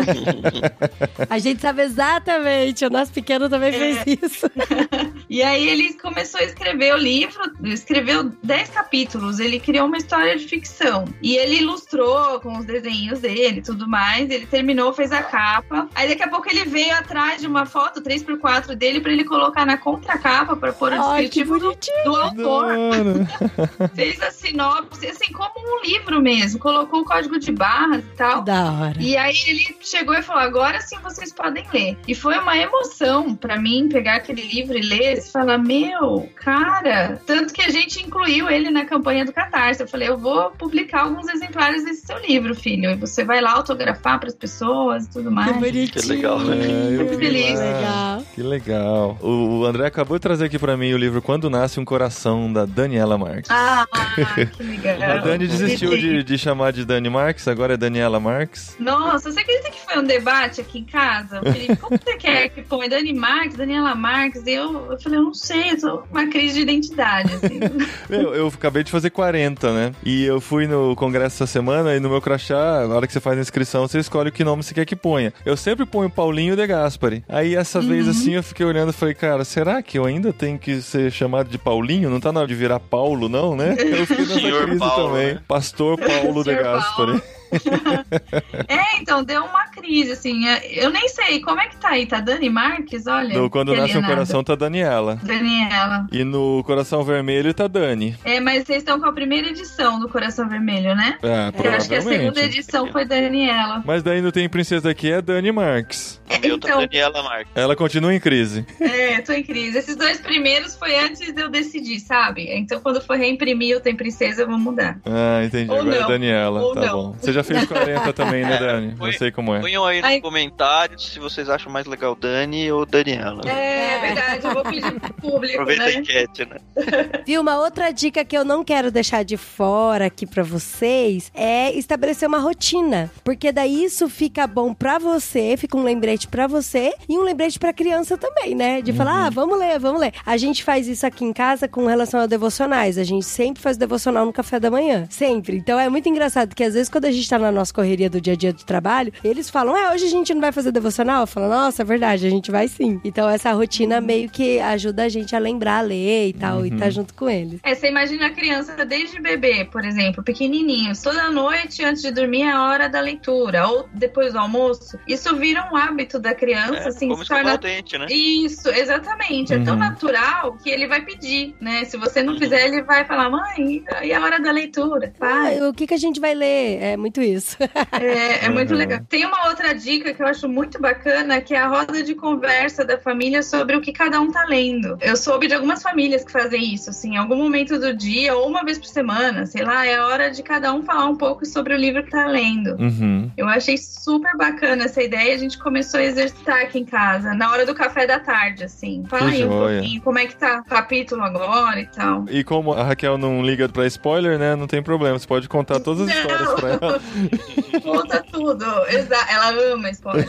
a gente sabe exatamente. O nosso pequeno também fez isso. E aí ele começou a escrever o livro, escreveu 10 capítulos, ele criou uma história de ficção. E ele ilustrou com os desenhos dele e tudo mais, ele terminou, fez a capa. Aí daqui a pouco ele veio atrás de uma foto 3x4 dele pra ele colocar na contracapa pra pôr o descritivo do, do autor. Fez a sinopse, assim, como um livro mesmo. Colocou o código de barras e tal. Da hora. E aí ele chegou e falou: agora sim vocês podem ler. E foi uma emoção pra mim pegar aquele livro e ler e falar: meu, cara. Tanto que a gente incluiu ele na campanha do Catarse. Eu falei: eu vou publicar alguns exemplares desse seu livro, filho. E você vai lá autografar pras pessoas e tudo mais. Que bonitinho. Que legal, né? É, Muito feliz. Legal. Que legal. O, André acabou de trazer aqui pra mim o livro Quando Nasce um Coração, da Daniela Marques. Ah, que legal. A Dani desistiu de, de chamar de Dani Marques, agora é Daniela Marques. Nossa, você acredita que foi um debate aqui em casa? Felipe, como você quer que põe Dani Marques, Daniela Marques? Eu, eu falei, eu não sei, eu tô com uma crise de identidade, assim. Meu, eu acabei de fazer 40, né? E eu fui no congresso essa semana e no meu crachá, na hora que você faz a inscrição, você escolhe que nome você quer que ponha. Eu sempre ponho Paulinho de Gaspari. Aí essa vez assim eu fiquei olhando e falei, cara, será que eu ainda tenho que ser chamado de Paulinho? Não tá na hora de virar Paulo, não, né? Eu fiquei nessa Senhor crise Paulo, também. né? Pastor Paulo de Gaspari. É, então, deu uma crise, assim. é, Eu nem sei, como é que tá aí? Tá Dani Marques? Olha. No Quando Nasce um. Coração tá Daniela. Daniela. E no Coração Vermelho tá Dani. É, mas vocês estão com a primeira edição do Coração Vermelho, né? É, Eu acho que a segunda provavelmente. edição foi Daniela. Mas daí não tem Princesa aqui, é Dani Marques. O meu tá Então, Daniela Marques. Ela continua em crise. é, tô em crise. Esses dois primeiros foi antes de eu decidir, sabe? Então, quando for reimprimir o Tem Princesa, eu vou mudar. Ah, entendi. Ou Agora é não. Daniela. Ou tá não. bom. Você já fez 40 também, né, Dani? Foi. Eu sei como é. Ponham aí nos comentários se vocês acham mais legal Dani ou Daniela. É, é verdade, eu vou pedir pro público, Aproveita a né? enquete, né? Viu? Uma outra dica que eu não quero deixar de fora aqui pra vocês é estabelecer uma rotina. Porque daí isso fica bom pra você, fica um lembrete pra você e um lembrete pra criança também, né? De falar, ah, vamos ler, vamos ler. A gente faz isso aqui em casa com relação a devocionais. A gente sempre faz devocional no café da manhã. Sempre. Então é muito engraçado que às vezes quando a gente tá na nossa correria do dia a dia do trabalho, eles falam, é, hoje a gente não vai fazer devocional? Eu falo, nossa, é verdade, a gente vai sim. Então essa rotina meio que ajuda a gente a lembrar a ler e tal, e tá junto com eles. É, você imagina a criança desde bebê, por exemplo, pequenininhos, toda noite antes de dormir é a hora da leitura, ou depois do almoço. Isso vira um hábito da criança, É, assim, como se torna o dente, né? Isso, exatamente. É tão Uhum. natural que ele vai pedir, né? Se você não fizer, ele vai falar, mãe, e a hora da leitura? Pai. Ah, o que, que a gente vai ler? É muito muito isso. É, é muito Uhum. legal. Tem uma outra dica que eu acho muito bacana, que é a roda de conversa da família sobre o que cada um tá lendo. Eu soube de algumas famílias que fazem isso, assim, em algum momento do dia ou uma vez por semana, sei lá, é a hora de cada um falar um pouco sobre o livro que tá lendo. Uhum. Eu achei super bacana essa ideia. A gente começou a exercitar aqui em casa, na hora do café da tarde, assim. Fala Que aí um pouquinho como é que tá o capítulo agora e tal. E como a Raquel não liga pra spoiler, né? Não tem problema. Você pode contar todas as histórias pra ela. Conta tudo. Exa ela ama spoiler.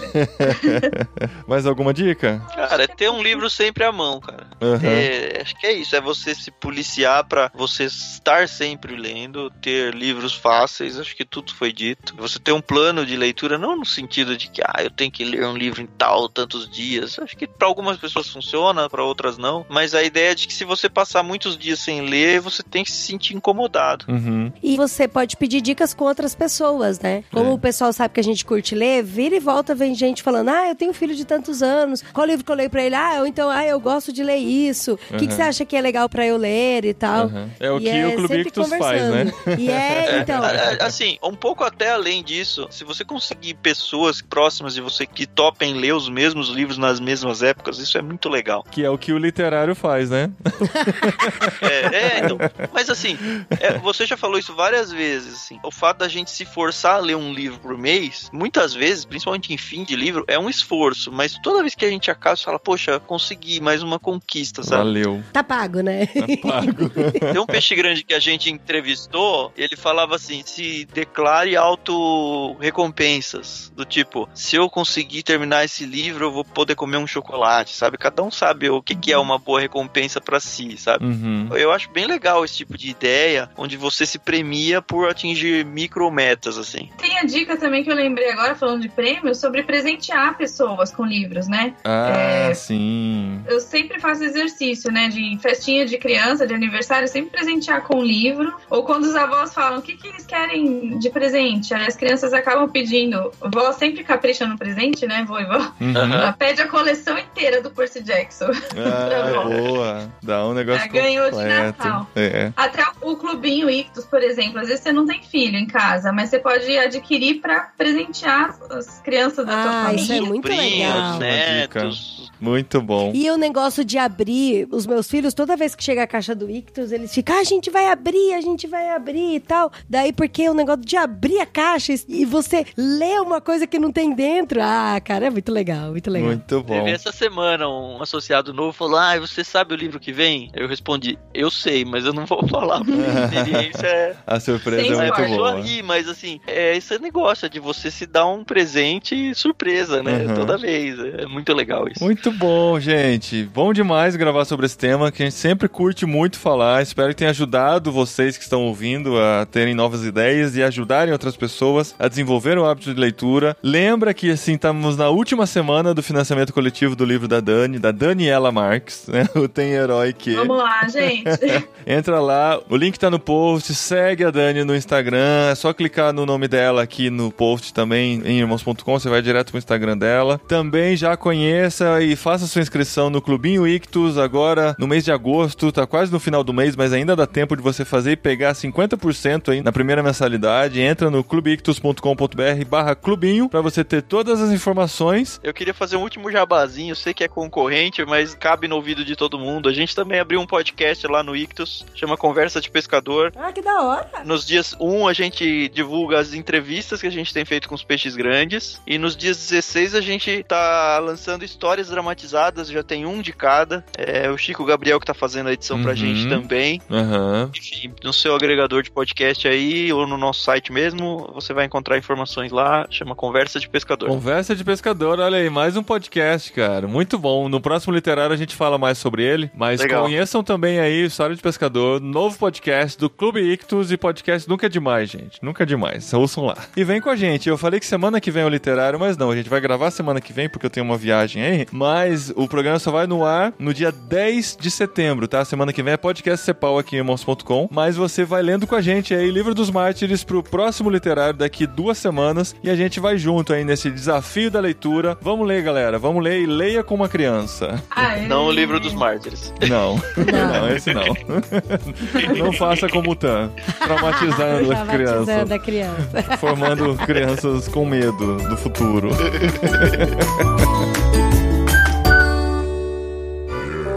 Mais alguma dica? Cara, é ter um livro sempre à mão, cara. É, acho que é isso, é você se policiar pra você estar sempre lendo, ter livros fáceis, acho que tudo foi dito. Você ter um plano de leitura, não no sentido de que, ah, eu tenho que ler um livro em tal, tantos dias. Acho que pra algumas pessoas funciona, pra outras não. Mas a ideia é de que se você passar muitos dias sem ler, você tem que se sentir incomodado. Uhum. E você pode pedir dicas com outras pessoas, né? Como É. o pessoal sabe que a gente curte ler, vira e volta vem gente falando: ah, eu tenho um filho de tantos anos, qual livro que eu leio pra ele? Ah, ou então, ah, eu gosto de ler isso. O que, que Uhum. você acha que é legal pra eu ler e tal? Uhum. É o E que o Clube sempre Ictus faz, né? E é, então. É, Assim, um pouco até além disso, se você conseguir pessoas próximas de você que topem ler os mesmos livros nas mesmas épocas, isso é muito legal. Que é o que o literário faz, né? É, é, então. Mas assim, é, você já falou isso várias vezes, assim. O fato da gente se forçar a ler um livro por mês, muitas vezes, principalmente em fim de livro, é um esforço. Mas toda vez que a gente acaba, você fala, poxa, consegui mais uma conquista, sabe? Valeu. Tá pago, né? Pago. Tem um peixe grande que a gente entrevistou, ele falava assim: se declare auto-recompensas. Do tipo, se eu conseguir terminar esse livro, eu vou poder comer um chocolate, sabe? Cada um sabe o que, que é uma boa recompensa pra si, sabe? Uhum. Eu acho bem legal esse tipo de ideia, onde você se premia por atingir micrometas, assim. Tem a dica também que eu lembrei agora, falando de prêmios, sobre presentear pessoas com livros, né? Ah, É. sim. Eu sempre faço exercício, né? De festinha de criança, de aniversário, sempre presentear com um livro. Ou quando os avós falam o que, que eles querem de presente, aí as crianças acabam pedindo. Vó sempre capricha no presente, né, vô e vó? Uhum. Ela pede a coleção inteira do Percy Jackson. Ah, boa. Dá um negócio Já ganhou de completo. Natal. É. Até o clubinho Ictus, por exemplo. Às vezes você não tem filho em casa, mas você pode adquirir pra presentear as crianças da sua Ah, família. isso é muito Primos, legal. netos. Muito bom. E o negócio de abrir, os meus filhos, toda vez que chega a caixa do Ictus, eles ficam, ah, a gente vai abrir, a gente vai abrir e tal. Daí, porque o negócio de abrir a caixa e você lê uma coisa que não tem dentro. Ah, cara, é muito legal, muito legal. Muito bom. Teve essa semana um associado novo falou: Ah, você sabe o livro que vem? Eu respondi: Eu sei, mas eu não vou falar. porque A experiência é. A surpresa Sem é muito boa. ri, mas assim, é esse negócio de você se dar um presente surpresa, né? Uhum. Toda vez. É muito legal isso. Muito bom, gente. Bom demais gravar sobre esse tema que a gente sempre curte muito falar. Espero que tenha ajudado vocês que estão ouvindo a terem novas ideias e ajudarem outras pessoas a desenvolver o hábito de leitura. Lembra que assim estamos na última semana do financiamento coletivo do livro da Dani, da Daniela Marques, né? O Tem Herói que. Vamos lá, gente. Entra lá, o link tá no post, segue a Dani no Instagram, é só clicar no nome dela aqui no post também, em irmãos.com, você vai direto pro Instagram dela. Também já conheça e faça sua inscrição no Clubinho Ictus agora no mês de agosto, tá quase no final do mês, mas ainda dá tempo de você fazer e pegar 50% aí na primeira mensalidade. Entra no clubeictus.com.br barra clubinho pra você ter todas as informações. Eu queria fazer um último jabazinho, sei que é concorrente, mas cabe no ouvido de todo mundo. A gente também abriu um podcast lá no Ictus, chama Conversa de Pescador. Ah, que da hora. Nos dias 1 a gente divulga as entrevistas que a gente tem feito com os peixes grandes. E nos dias 16 a gente tá lançando histórias dramatizadas, já tem um de cada. É o Chico Gabriel que tá fazendo a edição pra Uhum. gente também. Aham. Enfim, no seu agregador de podcast aí, ou no nosso site mesmo, você vai encontrar informações lá, chama Conversa de Pescador. Conversa de pescador, olha aí, mais um podcast, cara. Muito bom. No próximo literário a gente fala mais sobre ele, mas Legal. conheçam também aí História de Pescador, novo podcast do Clube Ictus e podcast nunca é demais, gente. Nunca é demais. Ouçam lá. E vem com a gente. Eu falei que semana que vem é o literário, mas não, a gente vai gravar semana que vem porque eu tenho uma viagem aí, mas Mas o programa só vai no ar no dia 10 de setembro, tá? Semana que vem é podcast Cepal aqui em irmãos.com. Mas você vai lendo com a gente aí Livro dos Mártires pro próximo literário daqui duas semanas e a gente vai junto aí nesse desafio da leitura. Vamos ler, galera. Vamos ler e leia com uma criança. É? Não o livro dos mártires. Não, Não. não, esse não. não faça como o Tan, traumatizando as crianças, Traumatizando a criança. formando crianças com medo do futuro.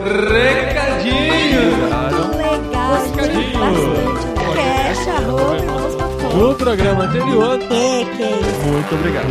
Recadinho! Legal, Recadinho. bastante. Cash, arroba. No programa anterior, É, que é isso. muito obrigado.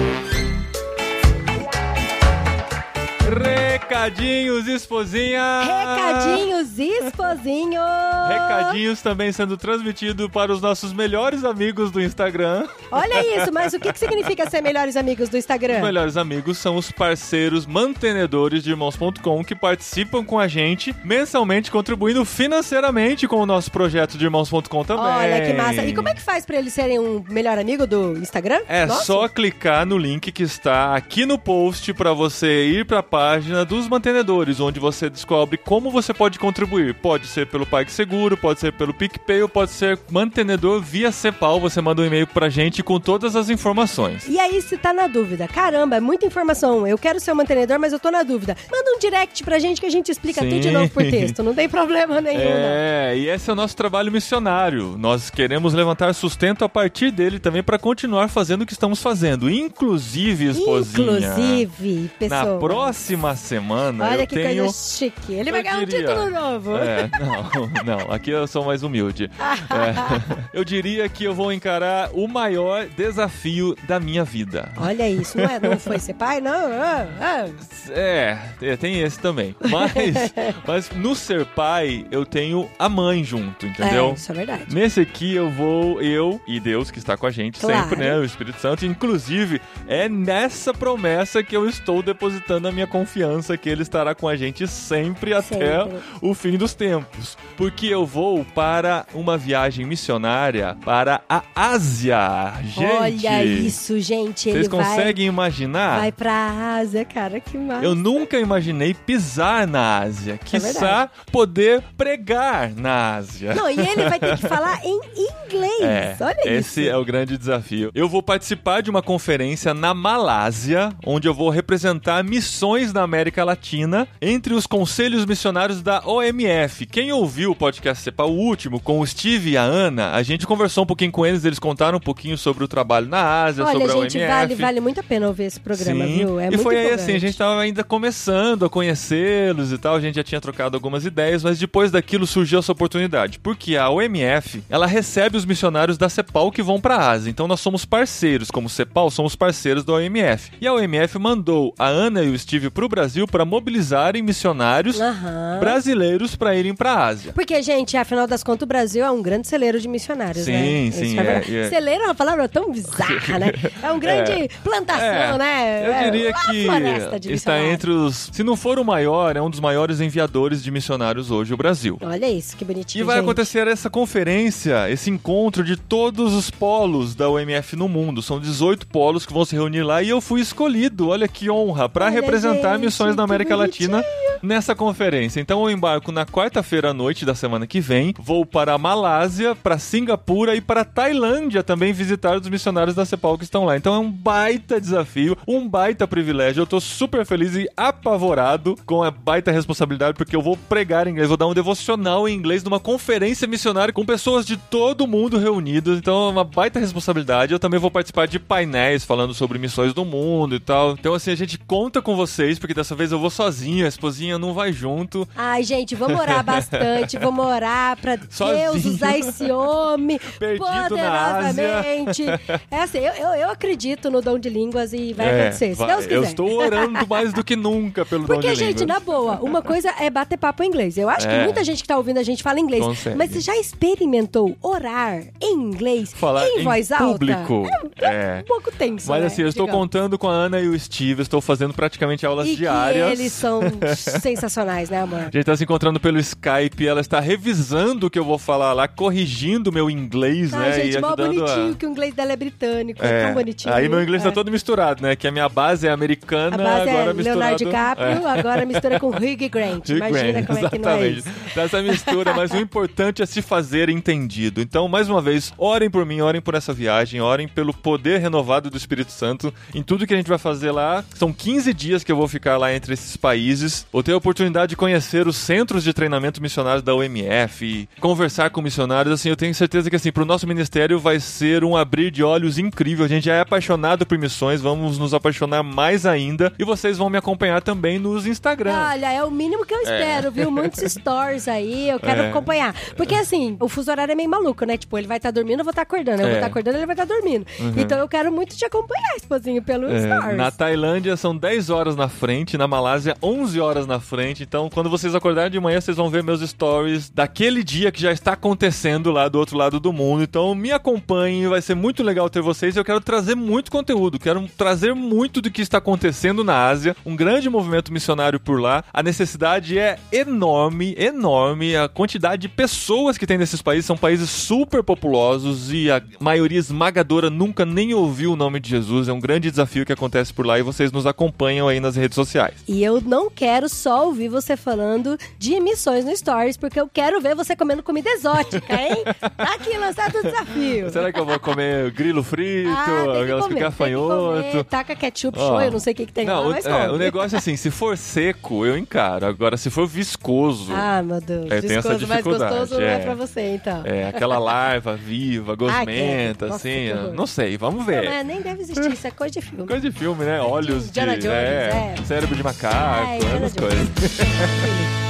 Recadinhos, esposinha! Recadinhos, esposinho. Recadinhos também sendo transmitido para os nossos melhores amigos do Instagram. Olha isso, mas o que, que significa ser melhores amigos do Instagram? Os melhores amigos são os parceiros mantenedores de irmãos.com que participam com a gente mensalmente, contribuindo financeiramente com o nosso projeto de irmãos.com também. Olha que massa. E como é que faz pra eles serem um melhor amigo do Instagram? É só clicar no link que está aqui no post para você ir para a página dos mantenedores, onde você descobre como você pode contribuir. Pode ser pelo PagSeguro, pode ser pelo PicPay, ou pode ser mantenedor via Cepal. Você manda um e-mail pra gente com todas as informações. E aí, se tá na dúvida, caramba, é muita informação. Eu quero ser o mantenedor, mas eu tô na dúvida. Manda um direct pra gente que a gente explica Sim. tudo de novo por texto. Não tem problema nenhum, não. É, e esse é o nosso trabalho missionário. Nós queremos levantar sustento a partir dele também para continuar fazendo o que estamos fazendo. Inclusive, esposinha. Inclusive, pessoal. Na próxima semana Olha eu que tenho coisa chique. Ele vai ganhar um diria- título novo. É, não, não, aqui eu sou mais humilde. É, eu diria que eu vou encarar o maior desafio da minha vida. Olha isso, não, é, não foi ser pai? Não. Ah, ah. É, é, tem esse também. Mas, mas no ser pai, eu tenho a mãe junto, entendeu? É, isso é verdade. Nesse aqui eu vou, eu e Deus que está com a gente Claro. sempre, né? O Espírito Santo. Inclusive, é nessa promessa que eu estou depositando a minha confiança que Ele estará com a gente sempre até Sempre. o fim dos tempos. Porque eu vou para uma viagem missionária para a Ásia. Gente! Olha isso, gente. Vocês vai, conseguem imaginar? vai pra Ásia, cara. Que massa. Eu nunca imaginei pisar na Ásia. Quiçá É verdade. poder pregar na Ásia. Não, e ele vai ter que falar em inglês. É, Olha esse isso. é o grande desafio. Eu vou participar de uma conferência na Malásia, onde eu vou representar missões na América Latina entre os conselhos missionários da OMF. Quem ouviu o podcast CEPA, o último, com o Steve e a Ana, a gente conversou um pouquinho com eles, eles contaram um pouquinho sobre o trabalho na Ásia, Olha, sobre a gente, OMF. vale, vale muito a pena ouvir esse programa, Sim. viu? É e foi aí assim, a gente tava ainda começando a conhecê-los e tal, a gente já tinha trocado algumas ideias, mas depois daquilo surgiu essa oportunidade, porque a OMF, ela recebe os missionários da CEPAL que vão pra Ásia, então nós somos parceiros, como CEPAL, somos parceiros da OMF. E a OMF mandou a Ana e o Steve pro Brasil para mobilizarem missionários Aham. brasileiros para irem pra Ásia. Porque, gente, afinal das contas, o Brasil é um grande celeiro de missionários, Sim, né? sim, Isso é, verdade. é. Celeiro é uma palavra tão bizarra, né? É um grande plantação, É, né? Eu É diria que está entre os. Se não for o maior, é um dos maiores enviadores de missionários hoje, o Brasil. Olha isso, que bonitinho, E vai gente. acontecer essa conferência, esse encontro de todos os polos da OMF no mundo. São 18 polos que vão se reunir lá e eu fui escolhido, olha que honra, para representar gente, missões na América. Latina nessa conferência. Então eu embarco na quarta-feira à noite da semana que vem, vou para a Malásia, para Singapura e para Tailândia também visitar os missionários da CEPAL que estão lá. Então é um baita desafio, um baita privilégio. Eu tô super feliz e apavorado com a baita responsabilidade porque eu vou pregar em inglês, vou dar um devocional em inglês numa conferência missionária com pessoas de todo mundo reunidas. Então é uma baita responsabilidade. Eu também vou participar de painéis falando sobre missões do mundo e tal. Então assim, a gente conta com vocês porque dessa vez eu vou sozinho, a esposinha não vai junto. Ai, gente, vamos orar bastante, vamos orar pra Deus Sozinho. usar esse homem Perdido poderosamente. É assim, eu, eu, eu acredito no dom de línguas e vai acontecer, se É. Deus quiser. Eu estou orando mais do que nunca pelo dom Porque, de gente, línguas. na boa, uma coisa é bater papo em inglês. Eu acho que É. muita gente que tá ouvindo a gente fala inglês. Consegue. Mas você já experimentou orar em inglês Falar em, em voz alta? público. É. Um pouco tenso, Mas né? assim, eu estou Digamos. contando com a Ana e o Steve, estou fazendo praticamente aulas E diárias. que eles são sensacionais, né, amor? A gente tá se encontrando pelo Skype, ela está revisando o que eu vou falar lá, corrigindo meu inglês, Ai, né? gente, e mó ajudando bonitinho a. que o inglês dela é britânico, é, tão bonitinho. Aí meu inglês é. tá todo misturado, né? Que a minha base é americana, A base agora é misturado... Leonardo DiCaprio, É. agora mistura com Hugh Grant. Hugh Imagina Grant, como é que não é exatamente. isso. Dessa mistura, mas o importante é se fazer entendido. Então, mais uma vez, orem por mim, orem por essa viagem, orem pelo poder renovado do Espírito Santo em tudo que a gente vai fazer lá. São 15 dias que eu vou ficar lá entre esses países. Vou ter a oportunidade de conhecer os centros de treinamento missionário da UMF, e conversar com missionários. Assim, eu tenho certeza que assim, pro nosso ministério vai ser um abrir de olhos incrível. A gente já é apaixonado por missões, vamos nos apaixonar mais ainda. E vocês vão me acompanhar também nos Instagram. Olha, é o mínimo que eu espero, viu? Muitos stories aí, eu quero É. acompanhar. Porque assim, o fuso horário é meio maluco, né? Tipo, ele vai estar dormindo, eu vou estar acordando. Eu vou É. estar acordando, ele vai estar dormindo. Então eu quero muito te acompanhar, esposinho, pelo É, stories. na Tailândia são 10 horas na frente, na Malásia 11 horas na frente. Então, quando vocês acordarem de manhã, vocês vão ver meus stories daquele dia que já está acontecendo lá do outro lado do mundo. Então, me acompanhem, vai ser muito legal ter vocês. Eu quero trazer muito conteúdo, quero trazer muito do que está acontecendo na Ásia, um grande movimento missionário por lá. A necessidade é enorme, enorme. A quantidade de pessoas que tem nesses países são países super populosos e a maioria esmagadora nunca nem ouviu o nome de Jesus. É um grande desafio que acontece por lá e vocês nos acompanham aí nas redes sociais. E eu não quero só ouvir você falando de missões no Stories, porque eu quero ver você comendo comida exótica, hein? Tá aqui lançado o desafio. Será que eu vou comer grilo frito, Ah, aquelas com gafanhoto? Taca ketchup, Ó, show, eu não sei o que, que tem Não, lá, o, mas é, come. o negócio é assim, se for seco, eu encaro. Agora, se for viscoso, Ah, meu Deus. É, tem Viscoso, mais gostoso não é é. pra você, então. é aquela larva viva, gosmenta, Nossa, assim, não sei, vamos Não, ver. mas nem deve existir, isso é coisa de filme. Coisa de filme, né? Olhos de. Indiana Jones, é, é. Cérebro de macaco, essas coisas.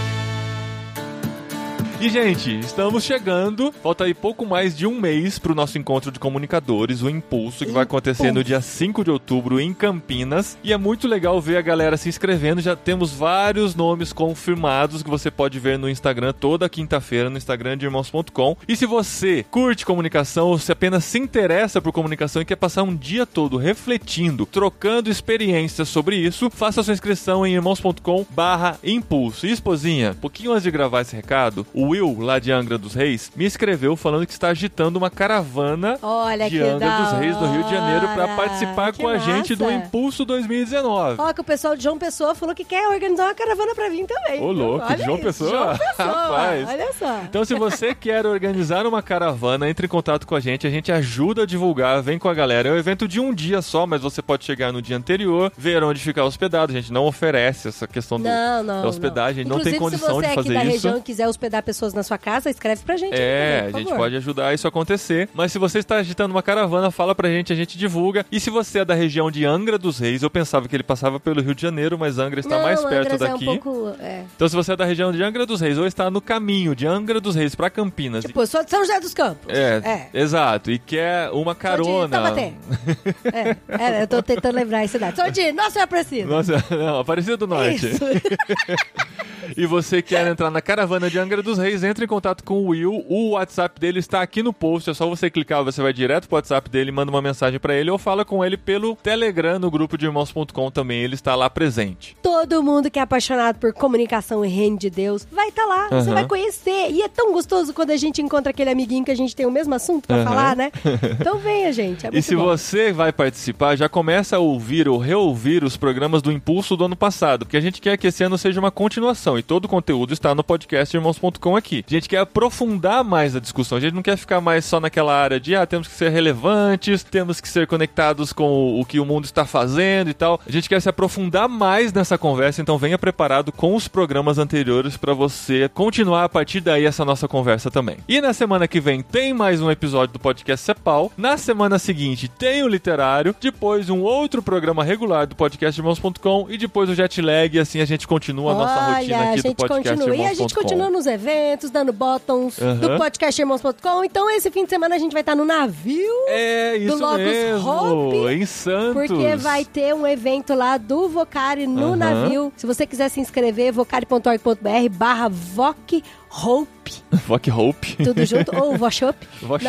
E, gente, estamos chegando. Falta aí pouco mais de um mês pro nosso encontro de comunicadores, o Impulso, que vai acontecer no dia 5 de outubro em Campinas. E é muito legal ver a galera se inscrevendo. Já temos vários nomes confirmados que você pode ver no Instagram toda quinta-feira, no Instagram de irmãos.com. E se você curte comunicação ou se apenas se interessa por comunicação e quer passar um dia todo refletindo, trocando experiências sobre isso, faça sua inscrição em irmãos.com barra impulso. E, esposinha, um pouquinho antes de gravar esse recado, o Will, lá de Angra dos Reis, me escreveu falando que está agitando uma caravana Olha de Angra dos Reis, do Rio de Janeiro, para participar Que com a gente do massa. Impulso 2019. Ó, que o pessoal de João Pessoa falou que quer organizar uma caravana pra vir também. Ô, louco, João isso, Pessoa? João Pessoa, Rapaz. olha só. Então, se você quer organizar uma caravana, entre em contato com a gente, a gente ajuda a divulgar, vem com a galera. É um evento de um dia só, mas você pode chegar no dia anterior, ver onde ficar hospedado. A gente não oferece essa questão do, Não, não. da hospedagem, não, não tem condição se você de é fazer aqui da isso. região e quiser hospedar pessoas na sua casa, escreve pra gente. É, a gente pode ajudar isso a acontecer. Mas se você está agitando uma caravana, fala pra gente, a gente divulga. E se você é da região de Angra dos Reis, eu pensava que ele passava pelo Rio de Janeiro, mas Angra está não, mais perto daqui. É um pouco, é. Então, se você é da região de Angra dos Reis ou está no caminho de Angra dos Reis pra Campinas, Tipo, eu sou de São José dos Campos. É, exato. E quer uma Sou de carona. É, é, eu tô tentando lembrar a cidade. Sou de Nossa Aparecida. Nossa, não, Aparecida do Norte. Isso. E você quer entrar na caravana de Angra dos Reis, entre em contato com o Will. O WhatsApp dele está aqui no post. É só você clicar, você vai direto pro WhatsApp dele, manda uma mensagem pra ele ou fala com ele pelo Telegram no grupo de irmãos.com também. Ele está lá presente. Todo mundo que é apaixonado por comunicação e reino de Deus vai estar lá, você Aham. vai conhecer. E é tão gostoso quando a gente encontra aquele amiguinho que a gente tem o mesmo assunto pra Aham. falar, né? Então venha, gente. É E se bom. você vai participar, já começa a ouvir ou reouvir os programas do Impulso do ano passado, porque a gente quer que esse ano seja uma continuação e todo o conteúdo está no podcast irmãos.com aqui. A gente quer aprofundar mais a discussão, a gente não quer ficar mais só naquela área de ah, temos que ser relevantes, temos que ser conectados com o, que o mundo está fazendo e tal. A gente quer se aprofundar mais nessa conversa, então venha preparado com os programas anteriores para você continuar a partir daí essa nossa conversa também. E na semana que vem tem mais um episódio do podcast Cepal. Na semana seguinte tem o literário, depois um outro programa regular do podcast irmãos.com e depois o jet lag e assim a gente continua a nossa Olha, rotina aqui do podcast continua. E a gente irmãos.com. continua nos eventos, dando bottoms Aham. do podcastirmãos.com. Então, esse fim de semana a gente vai estar no navio. É, isso Logos mesmo, Hope, em Santos. Porque vai ter um evento lá do Vocari no Aham. navio. Se você quiser se inscrever, vocari.org.br barra VOC Hope, Voc Hope. tudo junto, ou Voshop. Hope.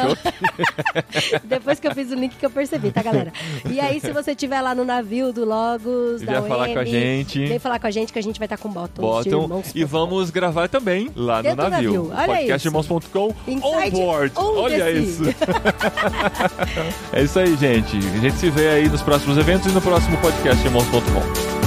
Depois que eu fiz o link que eu percebi, tá, galera? E aí, se você estiver lá no navio do Logos, da Vier falar com a gente. Vem falar com a gente que a gente vai estar com botões de Botam irmãos. e vamos gravar também lá Dentro no navio. navio. Olha Podcastirmãos.com Inside on board. on the Olha isso. é isso aí, gente. A gente se vê aí nos próximos eventos e no próximo podcastirmãos.com.